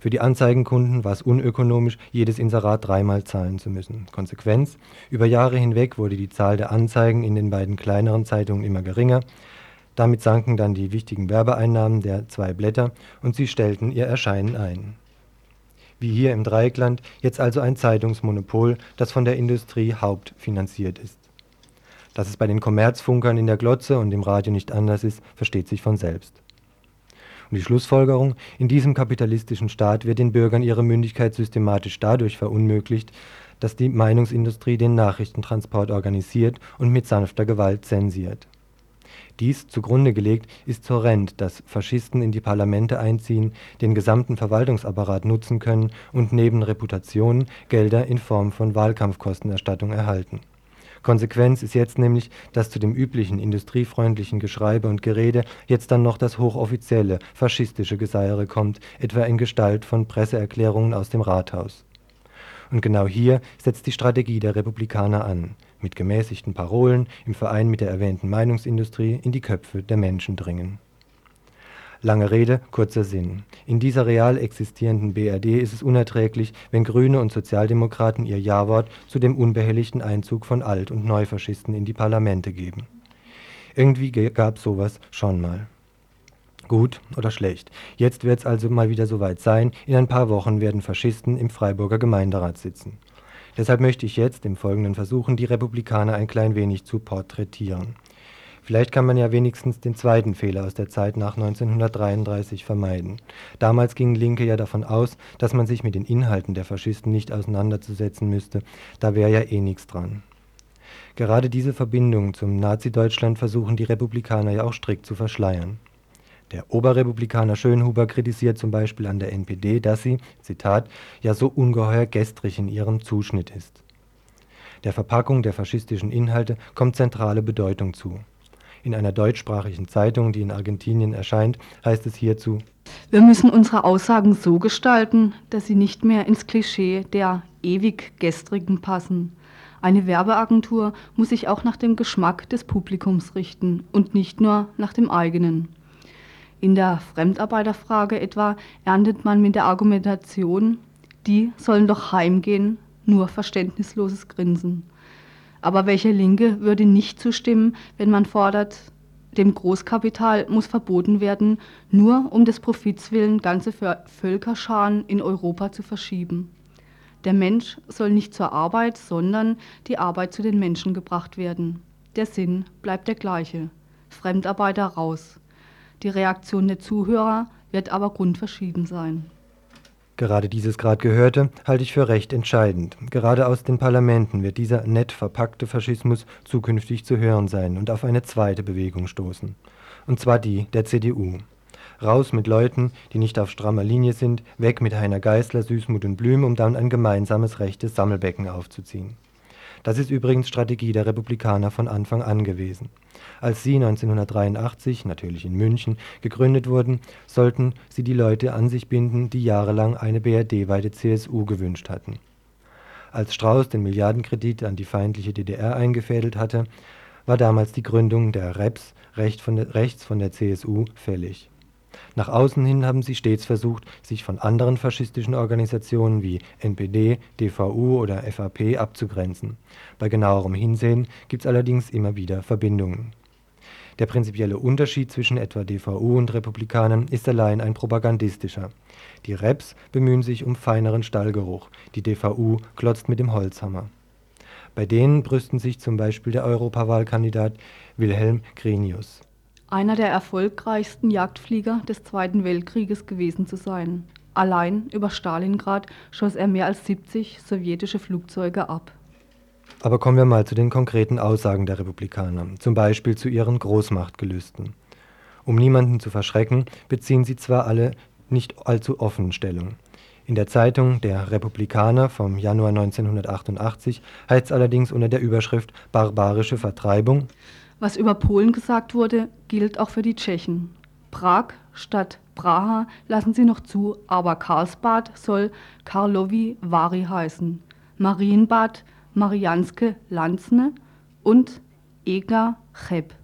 Für die Anzeigenkunden war es unökonomisch, jedes Inserat dreimal zahlen zu müssen. Konsequenz: Über Jahre hinweg wurde die Zahl der Anzeigen in den beiden kleineren Zeitungen immer geringer. Damit sanken dann die wichtigen Werbeeinnahmen der zwei Blätter und sie stellten ihr Erscheinen ein. Wie hier im Dreieckland jetzt also ein Zeitungsmonopol, das von der Industrie hauptfinanziert ist. Dass es bei den Kommerzfunkern in der Glotze und im Radio nicht anders ist, versteht sich von selbst. Und die Schlussfolgerung, in diesem kapitalistischen Staat wird den Bürgern ihre Mündigkeit systematisch dadurch verunmöglicht, dass die Meinungsindustrie den Nachrichtentransport organisiert und mit sanfter Gewalt zensiert. Dies zugrunde gelegt ist horrend, dass Faschisten in die Parlamente einziehen, den gesamten Verwaltungsapparat nutzen können und neben Reputation Gelder in Form von Wahlkampfkostenerstattung erhalten Konsequenz ist jetzt nämlich, dass zu dem üblichen industriefreundlichen Geschreibe und Gerede jetzt dann noch das hochoffizielle, faschistische Geseiere kommt, etwa in Gestalt von Presseerklärungen aus dem Rathaus. Und genau hier setzt die Strategie der Republikaner an, mit gemäßigten Parolen im Verein mit der erwähnten Meinungsindustrie in die Köpfe der Menschen dringen Lange Rede, kurzer Sinn. In dieser real existierenden BRD ist es unerträglich, wenn Grüne und Sozialdemokraten ihr Ja-Wort zu dem unbehelligten Einzug von Alt und Neufaschisten in die Parlamente geben. Irgendwie gab sowas schon mal. Gut oder schlecht. Jetzt wird's also mal wieder soweit sein. In ein paar Wochen werden Faschisten im Freiburger Gemeinderat sitzen. Deshalb möchte ich jetzt im Folgenden versuchen, die Republikaner ein klein wenig zu porträtieren. Vielleicht kann man ja wenigstens den zweiten Fehler aus der Zeit nach 1933 vermeiden. Damals gingen Linke ja davon aus, dass man sich mit den Inhalten der Faschisten nicht auseinanderzusetzen müsste, da wäre ja eh nichts dran. Gerade diese Verbindung zum Nazi-Deutschland versuchen die Republikaner ja auch strikt zu verschleiern. Der Oberrepublikaner Schönhuber kritisiert zum Beispiel an der NPD, dass sie, Zitat, ja so ungeheuer gestrig in ihrem Zuschnitt ist. Der Verpackung der faschistischen Inhalte kommt zentrale Bedeutung zu. In einer deutschsprachigen Zeitung, die in Argentinien erscheint, heißt es hierzu Wir müssen unsere Aussagen so gestalten, dass sie nicht mehr ins Klischee der ewig Gestrigen passen. Eine Werbeagentur muss sich auch nach dem Geschmack des Publikums richten und nicht nur nach dem eigenen. In der Fremdarbeiterfrage etwa erntet man mit der Argumentation, die sollen doch heimgehen, nur verständnisloses Grinsen. Aber welcher Linke würde nicht zustimmen, wenn man fordert, dem Großkapital muss verboten werden, nur um des Profits willen ganze Völkerscharen in Europa zu verschieben? Der Mensch soll nicht zur Arbeit, sondern die Arbeit zu den Menschen gebracht werden. Der Sinn bleibt der gleiche. Fremdarbeiter raus. Die Reaktion der Zuhörer wird aber grundverschieden sein. Gerade dieses gerade Gehörte halte ich für recht entscheidend. Gerade aus den Parlamenten wird dieser nett verpackte Faschismus zukünftig zu hören sein und auf eine zweite Bewegung stoßen. Und zwar die der CDU. Raus mit Leuten, die nicht auf strammer Linie sind, weg mit Heiner Geißler, Süßmut und Blüm, um dann ein gemeinsames rechtes Sammelbecken aufzuziehen. Das ist übrigens Strategie der Republikaner von Anfang an gewesen. Als sie 1983, natürlich in München, gegründet wurden, sollten sie die Leute an sich binden, die jahrelang eine BRD-weite CSU gewünscht hatten. Als Strauß den Milliardenkredit an die feindliche DDR eingefädelt hatte, war damals die Gründung der REPS rechts von der CSU fällig nach außen hin haben sie stets versucht, sich von anderen faschistischen Organisationen wie NPD, DVU oder FAP abzugrenzen. Bei genauerem Hinsehen gibt es allerdings immer wieder Verbindungen. Der prinzipielle Unterschied zwischen etwa DVU und Republikanern ist allein ein propagandistischer. Die Reps bemühen sich um feineren Stallgeruch, die DVU klotzt mit dem Holzhammer. Bei denen brüsten sich zum Beispiel der Europawahlkandidat Wilhelm Grenius einer der erfolgreichsten Jagdflieger des Zweiten Weltkrieges gewesen zu sein. Allein über Stalingrad schoss er mehr als 70 sowjetische Flugzeuge ab. Aber kommen wir mal zu den konkreten Aussagen der Republikaner, zum Beispiel zu ihren Großmachtgelüsten. Um niemanden zu verschrecken, beziehen sie zwar alle nicht allzu offen Stellung. In der Zeitung Der Republikaner vom Januar 1988 heißt es allerdings unter der Überschrift Barbarische Vertreibung was über Polen gesagt wurde, gilt auch für die Tschechen. Prag statt Praha lassen sie noch zu, aber Karlsbad soll Karlovy Vary heißen. Marienbad Marianske Lanzne und Ega Cheb.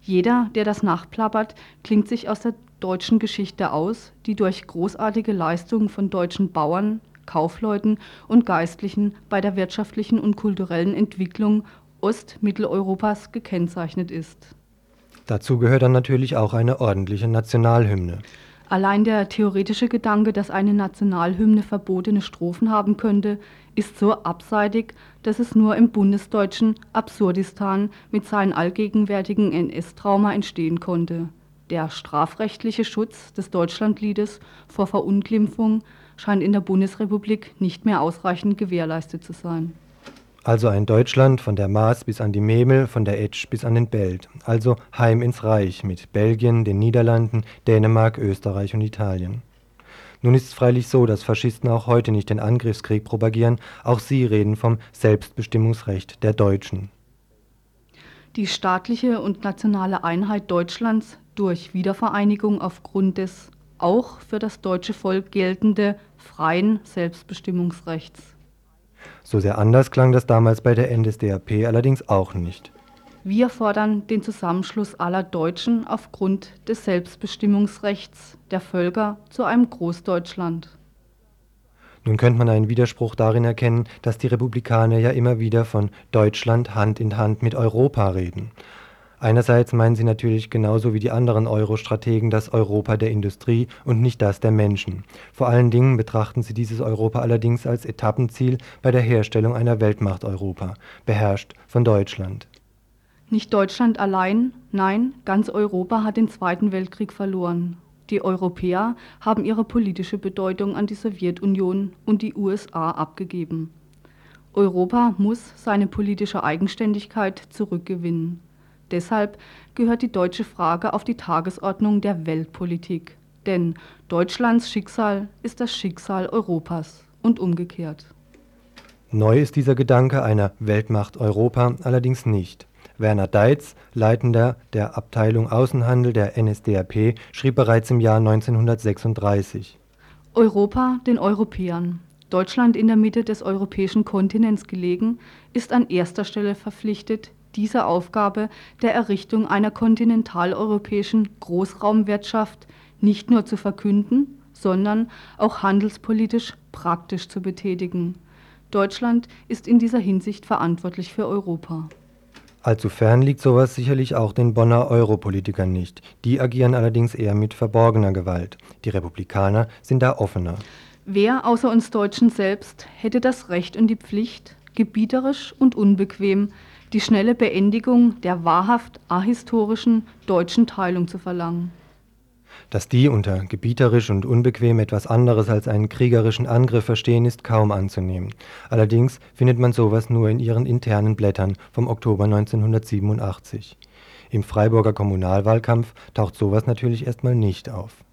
Jeder, der das nachplappert, klingt sich aus der deutschen Geschichte aus, die durch großartige Leistungen von deutschen Bauern, Kaufleuten und Geistlichen bei der wirtschaftlichen und kulturellen Entwicklung Ostmitteleuropas gekennzeichnet ist. Dazu gehört dann natürlich auch eine ordentliche Nationalhymne. Allein der theoretische Gedanke, dass eine Nationalhymne verbotene Strophen haben könnte, ist so abseitig, dass es nur im bundesdeutschen Absurdistan mit seinem allgegenwärtigen NS-Trauma entstehen konnte. Der strafrechtliche Schutz des Deutschlandliedes vor Verunglimpfung scheint in der Bundesrepublik nicht mehr ausreichend gewährleistet zu sein. Also ein Deutschland von der Maas bis an die Memel, von der Etsch bis an den Belt. Also heim ins Reich mit Belgien, den Niederlanden, Dänemark, Österreich und Italien. Nun ist es freilich so, dass Faschisten auch heute nicht den Angriffskrieg propagieren, auch sie reden vom Selbstbestimmungsrecht der Deutschen. Die staatliche und nationale Einheit Deutschlands durch Wiedervereinigung aufgrund des auch für das deutsche Volk geltende freien Selbstbestimmungsrechts. So sehr anders klang das damals bei der NSDAP allerdings auch nicht. Wir fordern den Zusammenschluss aller Deutschen aufgrund des Selbstbestimmungsrechts der Völker zu einem Großdeutschland. Nun könnte man einen Widerspruch darin erkennen, dass die Republikaner ja immer wieder von Deutschland Hand in Hand mit Europa reden. Einerseits meinen sie natürlich genauso wie die anderen Euro-Strategen das Europa der Industrie und nicht das der Menschen. Vor allen Dingen betrachten sie dieses Europa allerdings als Etappenziel bei der Herstellung einer Weltmacht Europa, beherrscht von Deutschland. Nicht Deutschland allein, nein, ganz Europa hat den Zweiten Weltkrieg verloren. Die Europäer haben ihre politische Bedeutung an die Sowjetunion und die USA abgegeben. Europa muss seine politische Eigenständigkeit zurückgewinnen. Deshalb gehört die deutsche Frage auf die Tagesordnung der Weltpolitik. Denn Deutschlands Schicksal ist das Schicksal Europas und umgekehrt. Neu ist dieser Gedanke einer Weltmacht Europa allerdings nicht. Werner Deitz, Leitender der Abteilung Außenhandel der NSDAP, schrieb bereits im Jahr 1936 Europa den Europäern. Deutschland in der Mitte des europäischen Kontinents gelegen, ist an erster Stelle verpflichtet, dieser Aufgabe der Errichtung einer kontinentaleuropäischen Großraumwirtschaft nicht nur zu verkünden, sondern auch handelspolitisch praktisch zu betätigen. Deutschland ist in dieser Hinsicht verantwortlich für Europa. Allzu fern liegt sowas sicherlich auch den Bonner Europolitikern nicht. Die agieren allerdings eher mit verborgener Gewalt. Die Republikaner sind da offener. Wer außer uns Deutschen selbst hätte das Recht und die Pflicht, gebieterisch und unbequem die schnelle Beendigung der wahrhaft ahistorischen deutschen Teilung zu verlangen. Dass die unter gebieterisch und unbequem etwas anderes als einen kriegerischen Angriff verstehen, ist kaum anzunehmen. Allerdings findet man sowas nur in ihren internen Blättern vom Oktober 1987. Im Freiburger Kommunalwahlkampf taucht sowas natürlich erstmal nicht auf.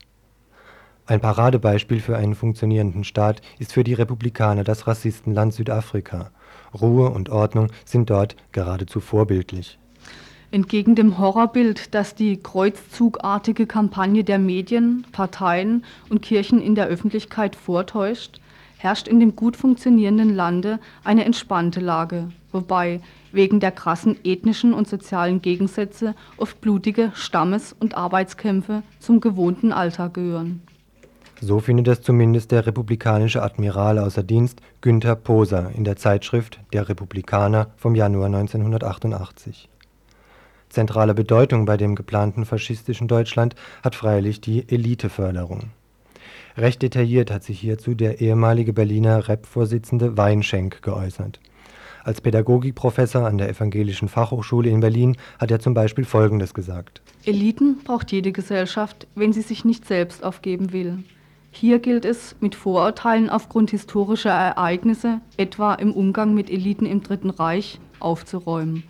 Ein Paradebeispiel für einen funktionierenden Staat ist für die Republikaner das Rassistenland Südafrika. Ruhe und Ordnung sind dort geradezu vorbildlich. Entgegen dem Horrorbild, das die kreuzzugartige Kampagne der Medien, Parteien und Kirchen in der Öffentlichkeit vortäuscht, herrscht in dem gut funktionierenden Lande eine entspannte Lage, wobei wegen der krassen ethnischen und sozialen Gegensätze oft blutige Stammes- und Arbeitskämpfe zum gewohnten Alltag gehören. So findet es zumindest der republikanische Admiral außer Dienst Günther Poser in der Zeitschrift Der Republikaner vom Januar 1988. Zentrale Bedeutung bei dem geplanten faschistischen Deutschland hat freilich die Eliteförderung. Recht detailliert hat sich hierzu der ehemalige Berliner Rep-Vorsitzende Weinschenk geäußert. Als Pädagogikprofessor an der Evangelischen Fachhochschule in Berlin hat er zum Beispiel Folgendes gesagt. Eliten braucht jede Gesellschaft, wenn sie sich nicht selbst aufgeben will. Hier gilt es, mit Vorurteilen aufgrund historischer Ereignisse, etwa im Umgang mit Eliten im Dritten Reich, aufzuräumen.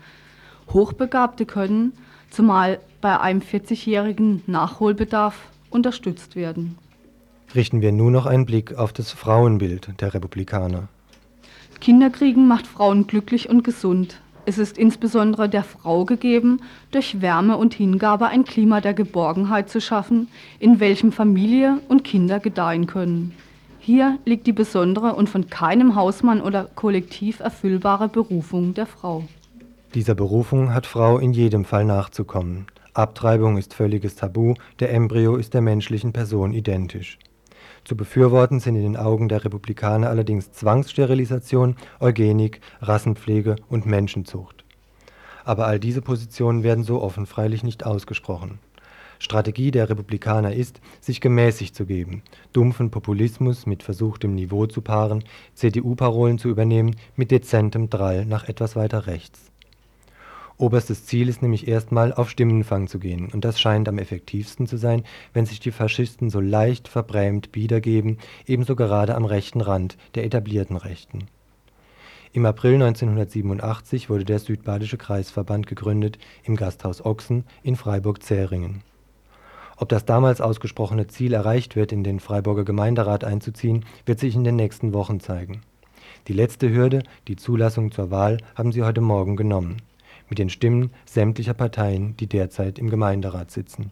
Hochbegabte können, zumal bei einem 40-jährigen Nachholbedarf, unterstützt werden. Richten wir nun noch einen Blick auf das Frauenbild der Republikaner. Kinderkriegen macht Frauen glücklich und gesund. Es ist insbesondere der Frau gegeben, durch Wärme und Hingabe ein Klima der Geborgenheit zu schaffen, in welchem Familie und Kinder gedeihen können. Hier liegt die besondere und von keinem Hausmann oder Kollektiv erfüllbare Berufung der Frau. Dieser Berufung hat Frau in jedem Fall nachzukommen. Abtreibung ist völliges Tabu, der Embryo ist der menschlichen Person identisch. Zu befürworten sind in den Augen der Republikaner allerdings Zwangssterilisation, Eugenik, Rassenpflege und Menschenzucht. Aber all diese Positionen werden so offen freilich nicht ausgesprochen. Strategie der Republikaner ist, sich gemäßigt zu geben, dumpfen Populismus mit versuchtem Niveau zu paaren, CDU-Parolen zu übernehmen mit dezentem Drall nach etwas weiter rechts. Oberstes Ziel ist nämlich erstmal auf Stimmenfang zu gehen, und das scheint am effektivsten zu sein, wenn sich die Faschisten so leicht verbrämt bieder geben, ebenso gerade am rechten Rand der etablierten Rechten. Im April 1987 wurde der Südbadische Kreisverband gegründet im Gasthaus Ochsen in Freiburg-Zähringen. Ob das damals ausgesprochene Ziel erreicht wird, in den Freiburger Gemeinderat einzuziehen, wird sich in den nächsten Wochen zeigen. Die letzte Hürde, die Zulassung zur Wahl, haben sie heute Morgen genommen mit den Stimmen sämtlicher Parteien, die derzeit im Gemeinderat sitzen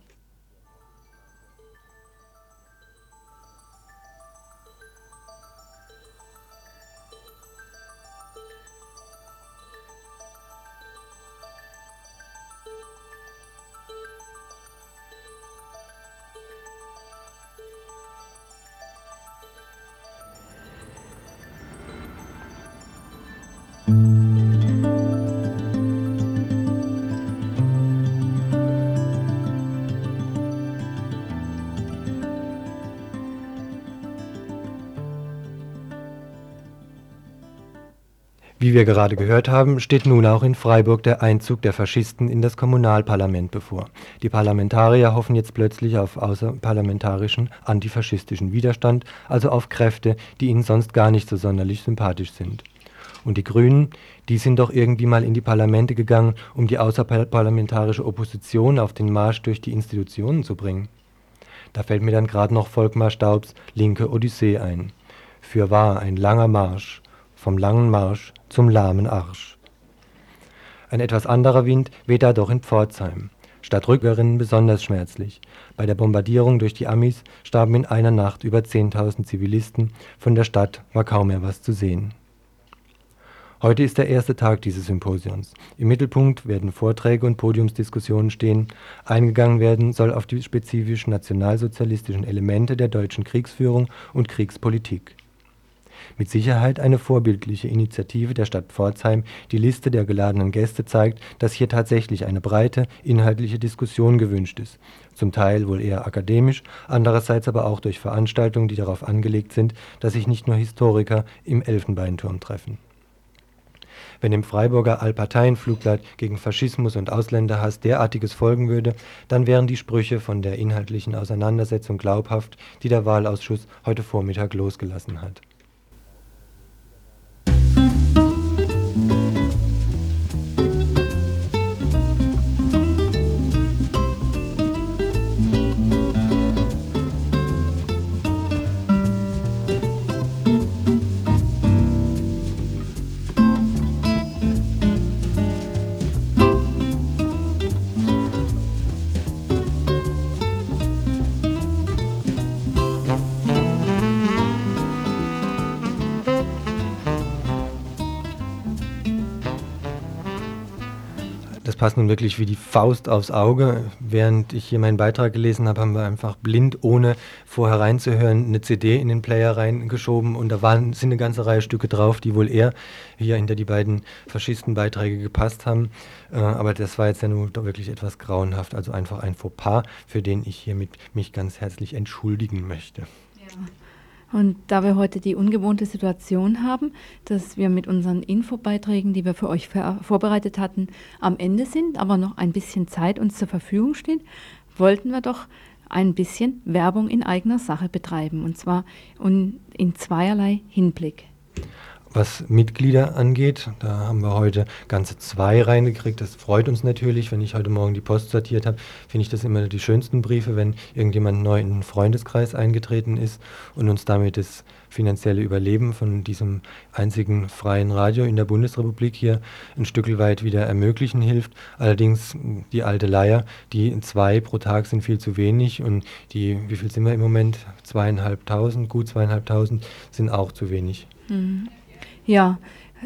wir gerade gehört haben, steht nun auch in Freiburg der Einzug der Faschisten in das Kommunalparlament bevor. Die Parlamentarier hoffen jetzt plötzlich auf außerparlamentarischen antifaschistischen Widerstand, also auf Kräfte, die ihnen sonst gar nicht so sonderlich sympathisch sind. Und die Grünen, die sind doch irgendwie mal in die Parlamente gegangen, um die außerparlamentarische Opposition auf den Marsch durch die Institutionen zu bringen. Da fällt mir dann gerade noch Volkmar Staubs Linke Odyssee ein. Für wahr ein langer Marsch, vom langen Marsch zum lahmen Arsch. Ein etwas anderer Wind weht da doch in Pforzheim. Stadtrückerinnen besonders schmerzlich. Bei der Bombardierung durch die Amis starben in einer Nacht über 10.000 Zivilisten, von der Stadt war kaum mehr was zu sehen. Heute ist der erste Tag dieses Symposions. Im Mittelpunkt werden Vorträge und Podiumsdiskussionen stehen. Eingegangen werden soll auf die spezifischen nationalsozialistischen Elemente der deutschen Kriegsführung und Kriegspolitik mit Sicherheit eine vorbildliche Initiative der Stadt Pforzheim. Die Liste der geladenen Gäste zeigt, dass hier tatsächlich eine breite inhaltliche Diskussion gewünscht ist, zum Teil wohl eher akademisch, andererseits aber auch durch Veranstaltungen, die darauf angelegt sind, dass sich nicht nur Historiker im Elfenbeinturm treffen. Wenn dem Freiburger Allparteienflugblatt gegen Faschismus und Ausländerhass derartiges folgen würde, dann wären die Sprüche von der inhaltlichen Auseinandersetzung glaubhaft, die der Wahlausschuss heute Vormittag losgelassen hat passt nun wirklich wie die Faust aufs Auge. Während ich hier meinen Beitrag gelesen habe, haben wir einfach blind, ohne vorher reinzuhören, eine CD in den Player reingeschoben und da waren, sind eine ganze Reihe Stücke drauf, die wohl eher hier hinter die beiden Faschistenbeiträge gepasst haben. Äh, aber das war jetzt ja nur wirklich etwas grauenhaft, also einfach ein Fauxpas, für den ich hiermit mich ganz herzlich entschuldigen möchte. Ja. Und da wir heute die ungewohnte Situation haben, dass wir mit unseren Infobeiträgen, die wir für euch vorbereitet hatten, am Ende sind, aber noch ein bisschen Zeit uns zur Verfügung steht, wollten wir doch ein bisschen Werbung in eigener Sache betreiben. Und zwar in zweierlei Hinblick. Was Mitglieder angeht, da haben wir heute ganze zwei reingekriegt. Das freut uns natürlich. Wenn ich heute Morgen die Post sortiert habe, finde ich das immer die schönsten Briefe, wenn irgendjemand neu in den Freundeskreis eingetreten ist und uns damit das finanzielle Überleben von diesem einzigen freien Radio in der Bundesrepublik hier ein Stück weit wieder ermöglichen hilft. Allerdings die alte Leier, die zwei pro Tag sind viel zu wenig und die, wie viel sind wir im Moment? Zweieinhalbtausend, gut zweieinhalbtausend sind auch zu wenig. Mhm. Ja,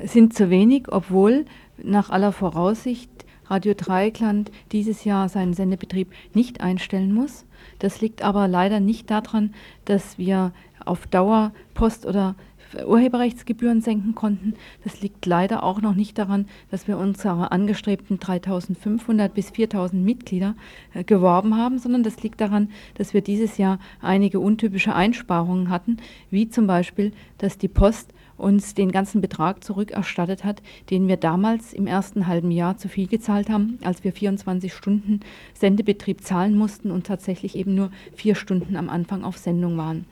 sind zu wenig, obwohl nach aller Voraussicht Radio Dreieckland dieses Jahr seinen Sendebetrieb nicht einstellen muss. Das liegt aber leider nicht daran, dass wir auf Dauer Post- oder Urheberrechtsgebühren senken konnten. Das liegt leider auch noch nicht daran, dass wir unsere angestrebten 3500 bis 4000 Mitglieder äh, geworben haben, sondern das liegt daran, dass wir dieses Jahr einige untypische Einsparungen hatten, wie zum Beispiel, dass die Post uns den ganzen Betrag zurückerstattet hat, den wir damals im ersten halben Jahr zu viel gezahlt haben, als wir 24 Stunden Sendebetrieb zahlen mussten und tatsächlich eben nur vier Stunden am Anfang auf Sendung waren.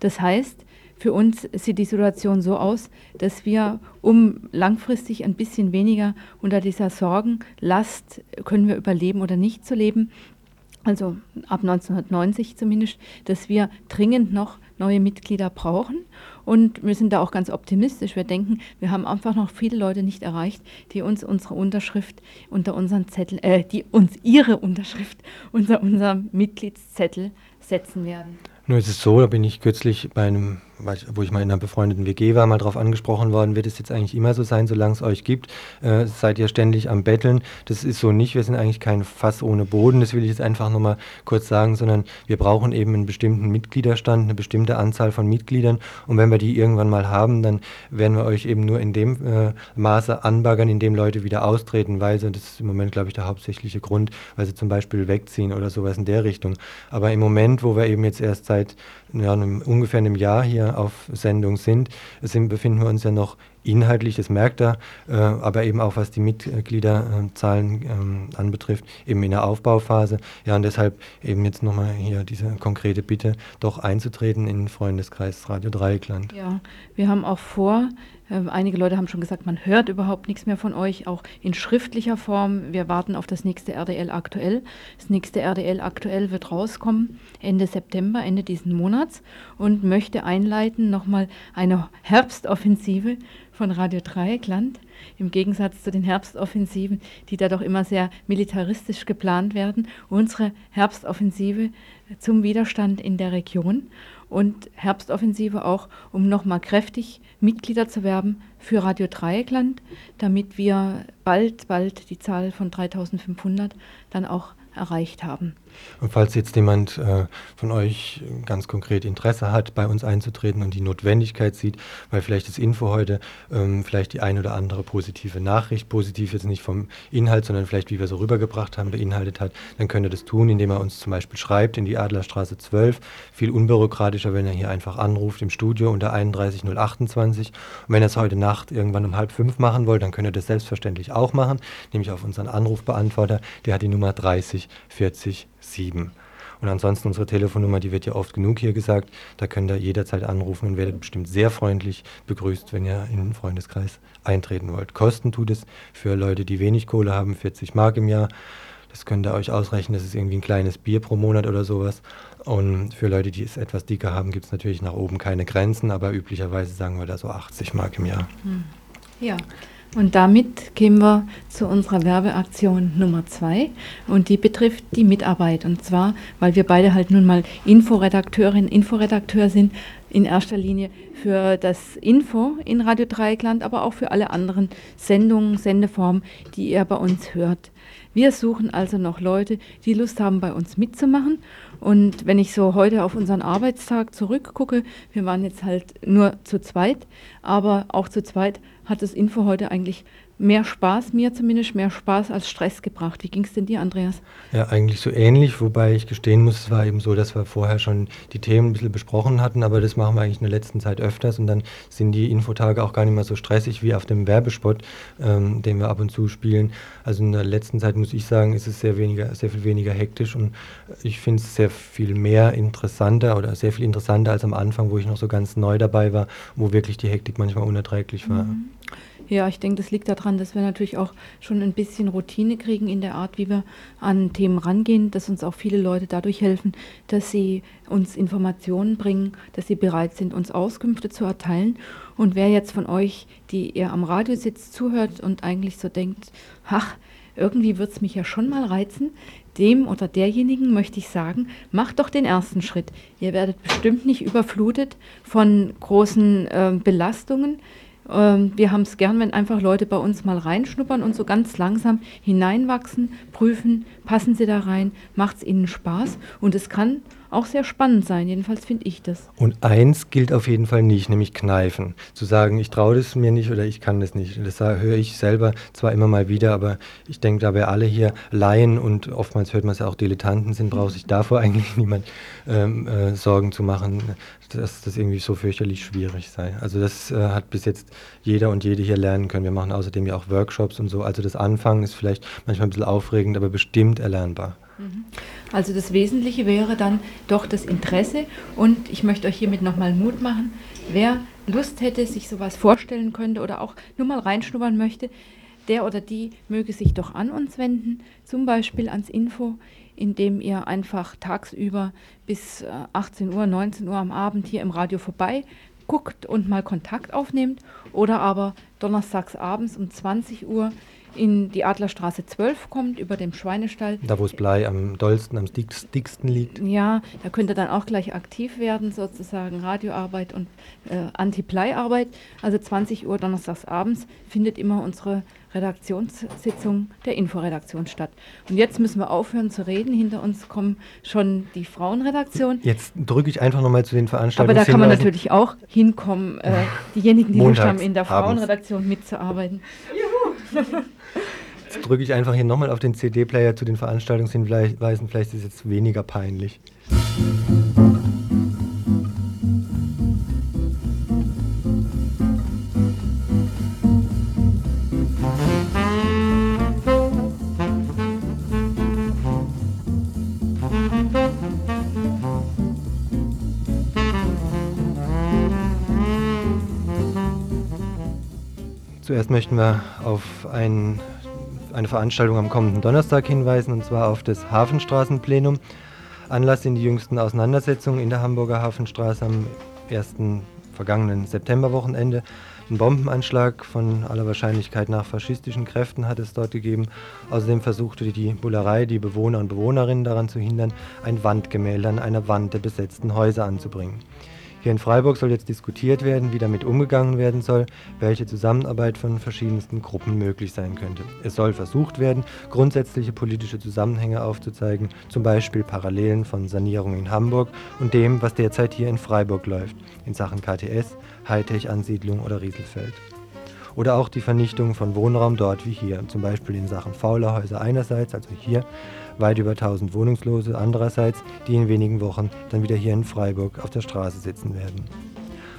Das heißt, für uns sieht die Situation so aus, dass wir, um langfristig ein bisschen weniger unter dieser Sorgenlast, können wir überleben oder nicht zu leben, also ab 1990 zumindest, dass wir dringend noch neue Mitglieder brauchen. Und wir sind da auch ganz optimistisch. Wir denken, wir haben einfach noch viele Leute nicht erreicht, die uns unsere Unterschrift unter unseren Zettel, äh, die uns ihre Unterschrift unter unserem Mitgliedszettel setzen werden. Nur ist es so, da bin ich kürzlich bei einem wo ich mal in einer befreundeten WG war, mal darauf angesprochen worden, wird es jetzt eigentlich immer so sein, solange es euch gibt, äh, seid ihr ständig am Betteln. Das ist so nicht, wir sind eigentlich kein Fass ohne Boden, das will ich jetzt einfach nochmal kurz sagen, sondern wir brauchen eben einen bestimmten Mitgliederstand, eine bestimmte Anzahl von Mitgliedern und wenn wir die irgendwann mal haben, dann werden wir euch eben nur in dem äh, Maße anbaggern, in dem Leute wieder austreten, weil sie, das ist im Moment glaube ich der hauptsächliche Grund, weil sie zum Beispiel wegziehen oder sowas in der Richtung. Aber im Moment, wo wir eben jetzt erst seit ja, einem, ungefähr einem Jahr hier auf Sendung sind, sind, befinden wir uns ja noch inhaltlich, das merkt er, äh, aber eben auch was die Mitgliederzahlen ähm, anbetrifft, eben in der Aufbauphase. Ja, und deshalb eben jetzt nochmal hier diese konkrete Bitte, doch einzutreten in Freundeskreis Radio Dreieckland. Ja, wir haben auch vor, äh, einige Leute haben schon gesagt, man hört überhaupt nichts mehr von euch, auch in schriftlicher Form. Wir warten auf das nächste RDL aktuell. Das nächste RDL aktuell wird rauskommen Ende September, Ende diesen Monats und möchte einleiten nochmal eine Herbstoffensive von Radio Dreieckland, im Gegensatz zu den Herbstoffensiven, die da doch immer sehr militaristisch geplant werden. Unsere Herbstoffensive zum Widerstand in der Region und Herbstoffensive auch, um nochmal kräftig Mitglieder zu werben für Radio Dreieckland, damit wir bald, bald die Zahl von 3500 dann auch erreicht haben. Und falls jetzt jemand äh, von euch ganz konkret Interesse hat, bei uns einzutreten und die Notwendigkeit sieht, weil vielleicht das Info heute ähm, vielleicht die ein oder andere positive Nachricht, positiv jetzt nicht vom Inhalt, sondern vielleicht wie wir so rübergebracht haben, beinhaltet hat, dann könnt ihr das tun, indem er uns zum Beispiel schreibt in die Adlerstraße 12. Viel unbürokratischer, wenn er hier einfach anruft im Studio unter 31028. Und wenn ihr es heute Nacht irgendwann um halb fünf machen wollt, dann könnt ihr das selbstverständlich auch machen, nämlich auf unseren Anrufbeantworter, der hat die Nummer 30 40 7. Und ansonsten unsere Telefonnummer, die wird ja oft genug hier gesagt. Da könnt ihr jederzeit anrufen und werdet bestimmt sehr freundlich begrüßt, wenn ihr in den Freundeskreis eintreten wollt. Kosten tut es für Leute, die wenig Kohle haben, 40 Mark im Jahr. Das könnt ihr euch ausrechnen, das ist irgendwie ein kleines Bier pro Monat oder sowas. Und für Leute, die es etwas dicker haben, gibt es natürlich nach oben keine Grenzen, aber üblicherweise sagen wir da so 80 Mark im Jahr. Hm. Ja, und damit kämen wir zu unserer Werbeaktion Nummer zwei und die betrifft die Mitarbeit. Und zwar, weil wir beide halt nun mal Inforedakteurinnen, Inforedakteur sind, in erster Linie für das Info in Radio Dreieckland, aber auch für alle anderen Sendungen, Sendeformen, die ihr bei uns hört. Wir suchen also noch Leute, die Lust haben, bei uns mitzumachen. Und wenn ich so heute auf unseren Arbeitstag zurückgucke, wir waren jetzt halt nur zu zweit, aber auch zu zweit hat das Info heute eigentlich mehr Spaß, mir zumindest mehr Spaß als Stress gebracht. Wie ging es denn dir, Andreas? Ja, eigentlich so ähnlich, wobei ich gestehen muss, es war eben so, dass wir vorher schon die Themen ein bisschen besprochen hatten, aber das machen wir eigentlich in der letzten Zeit öfters und dann sind die Infotage auch gar nicht mehr so stressig wie auf dem Werbespot, ähm, den wir ab und zu spielen. Also in der letzten Zeit muss ich sagen, ist es sehr weniger, sehr viel weniger hektisch und ich finde es sehr viel mehr interessanter oder sehr viel interessanter als am Anfang, wo ich noch so ganz neu dabei war, wo wirklich die Hektik manchmal unerträglich war. Mhm. Ja, ich denke, das liegt daran, dass wir natürlich auch schon ein bisschen Routine kriegen in der Art, wie wir an Themen rangehen, dass uns auch viele Leute dadurch helfen, dass sie uns Informationen bringen, dass sie bereit sind, uns Auskünfte zu erteilen. Und wer jetzt von euch, die ihr am Radio sitzt, zuhört und eigentlich so denkt, ach, irgendwie wird es mich ja schon mal reizen, dem oder derjenigen möchte ich sagen, macht doch den ersten Schritt. Ihr werdet bestimmt nicht überflutet von großen äh, Belastungen Ähm, wir haben es gern, wenn einfach Leute bei uns mal reinschnuppern und so ganz langsam hineinwachsen, prüfen, passen sie da rein, macht es ihnen Spaß. Und es kann auch sehr spannend sein. Jedenfalls finde ich das. Und eins gilt auf jeden Fall nicht, nämlich kneifen. Zu sagen, ich traue das mir nicht oder ich kann das nicht. Das höre ich selber zwar immer mal wieder, aber ich denke, da wir alle hier Laien und oftmals hört man es ja auch Dilettanten sind, braucht sich davor eigentlich niemand ähm, äh, Sorgen zu machen, dass das irgendwie so fürchterlich schwierig sei. Also das äh, hat bis jetzt jeder und jede hier lernen können. Wir machen außerdem ja auch Workshops und so. Also das Anfangen ist vielleicht manchmal ein bisschen aufregend, aber bestimmt erlernbar. Mhm. Also das Wesentliche wäre dann doch das Interesse. Und ich möchte euch hiermit nochmal Mut machen, wer Lust hätte, sich sowas vorstellen könnte oder auch nur mal reinschnuppern möchte, der oder die möge sich doch an uns wenden, zum Beispiel ans Info, indem ihr einfach tagsüber bis 18 äh, Uhr, 19 Uhr am Abend hier im Radio vorbei guckt und mal Kontakt aufnehmt. Oder aber donnerstags abends um 20 Uhr in die Adlerstraße 12 kommt, über dem Schweinestall. Da, wo es Blei am dollsten, am dicksten liegt. Ja, da könnt ihr dann auch gleich aktiv werden, sozusagen Radioarbeit und äh, Anti-Blei-Arbeit. Also 20 Uhr donnerstags abends findet immer unsere Redaktionssitzung der Inforedaktion statt. Und jetzt müssen wir aufhören zu reden. Hinter uns kommen schon die Frauenredaktion. Jetzt drücke ich einfach nochmal zu den Veranstaltungen. Aber da kann man natürlich auch hinkommen, äh, diejenigen, die Lust haben, in der Frauenredaktion mitzuarbeiten. Juhu! Jetzt drücke ich einfach hier nochmal auf den CD-Player zu den Veranstaltungshinweisen. Vielleicht ist es jetzt weniger peinlich. Zuerst möchten wir auf ein, eine Veranstaltung am kommenden Donnerstag hinweisen, und zwar auf das Hafenstraßenplenum. Anlass sind die jüngsten Auseinandersetzungen in der Hamburger Hafenstraße am ersten vergangenen Septemberwochenende. Ein Bombenanschlag von aller Wahrscheinlichkeit nach faschistischen Kräften hat es dort gegeben. Außerdem versuchte die Bullerei die Bewohner und Bewohnerinnen daran zu hindern, ein Wandgemälde an einer Wand der besetzten Häuser anzubringen. Hier in Freiburg soll jetzt diskutiert werden, wie damit umgegangen werden soll, welche Zusammenarbeit von verschiedensten Gruppen möglich sein könnte. Es soll versucht werden, grundsätzliche politische Zusammenhänge aufzuzeigen, zum Beispiel Parallelen von Sanierung in Hamburg und dem, was derzeit hier in Freiburg läuft, in Sachen KTS, Hightech-Ansiedlung oder Rieselfeld. Oder auch die Vernichtung von Wohnraum dort wie hier, zum Beispiel in Sachen Faulerhäuser einerseits, also hier, weit über 1000 Wohnungslose andererseits, die in wenigen Wochen dann wieder hier in Freiburg auf der Straße sitzen werden.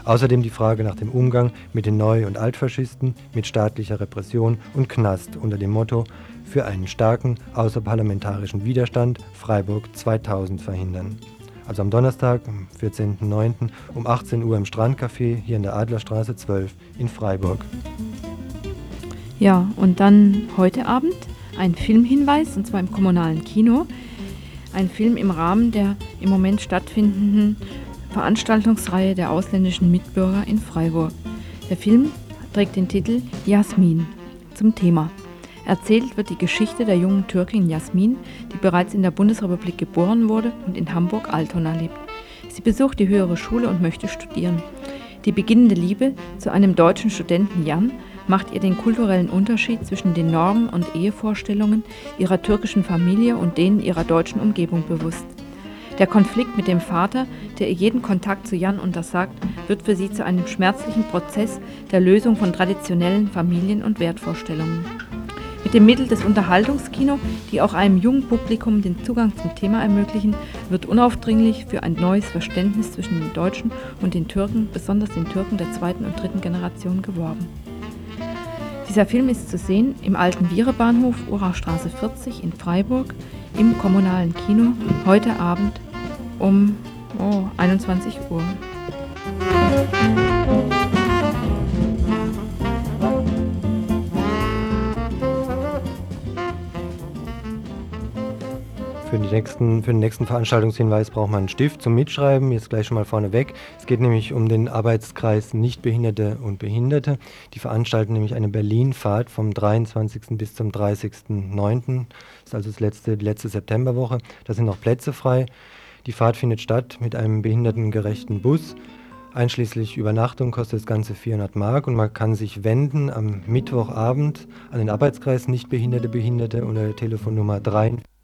Außerdem die Frage nach dem Umgang mit den Neu- und Altfaschisten, mit staatlicher Repression und Knast unter dem Motto für einen starken außerparlamentarischen Widerstand Freiburg 2000 verhindern. Also am Donnerstag, am 14.09. um 18 Uhr im Strandcafé hier in der Adlerstraße 12 in Freiburg. Ja, und dann heute Abend ein Filmhinweis, und zwar im kommunalen Kino. Ein Film im Rahmen der im Moment stattfindenden Veranstaltungsreihe der ausländischen Mitbürger in Freiburg. Der Film trägt den Titel Jasmin zum Thema. Erzählt wird die Geschichte der jungen Türkin Jasmin, die bereits in der Bundesrepublik geboren wurde und in Hamburg-Altona lebt. Sie besucht die höhere Schule und möchte studieren. Die beginnende Liebe zu einem deutschen Studenten Jan macht ihr den kulturellen Unterschied zwischen den Normen und Ehevorstellungen ihrer türkischen Familie und denen ihrer deutschen Umgebung bewusst. Der Konflikt mit dem Vater, der ihr jeden Kontakt zu Jan untersagt, wird für sie zu einem schmerzlichen Prozess der Lösung von traditionellen Familien- und Wertvorstellungen. Mit dem Mittel des Unterhaltungskino, die auch einem jungen Publikum den Zugang zum Thema ermöglichen, wird unaufdringlich für ein neues Verständnis zwischen den Deutschen und den Türken, besonders den Türken der zweiten und dritten Generation, geworben. Dieser Film ist zu sehen im alten Vierebahnhof, Urachstraße 40 in Freiburg, im kommunalen Kino, heute Abend um oh, 21 Uhr. Für, die nächsten, für den nächsten Veranstaltungshinweis braucht man einen Stift zum Mitschreiben. Jetzt gleich schon mal vorneweg. Es geht nämlich um den Arbeitskreis Nichtbehinderte und Behinderte. Die veranstalten nämlich eine Berlin-Fahrt vom 23. bis zum 30.09. Das ist also das letzte, die letzte Septemberwoche. Da sind noch Plätze frei. Die Fahrt findet statt mit einem behindertengerechten Bus Einschließlich Übernachtung kostet das Ganze 400 Mark und man kann sich wenden am Mittwochabend an den Arbeitskreis Nichtbehinderte Behinderte unter der Telefonnummer 43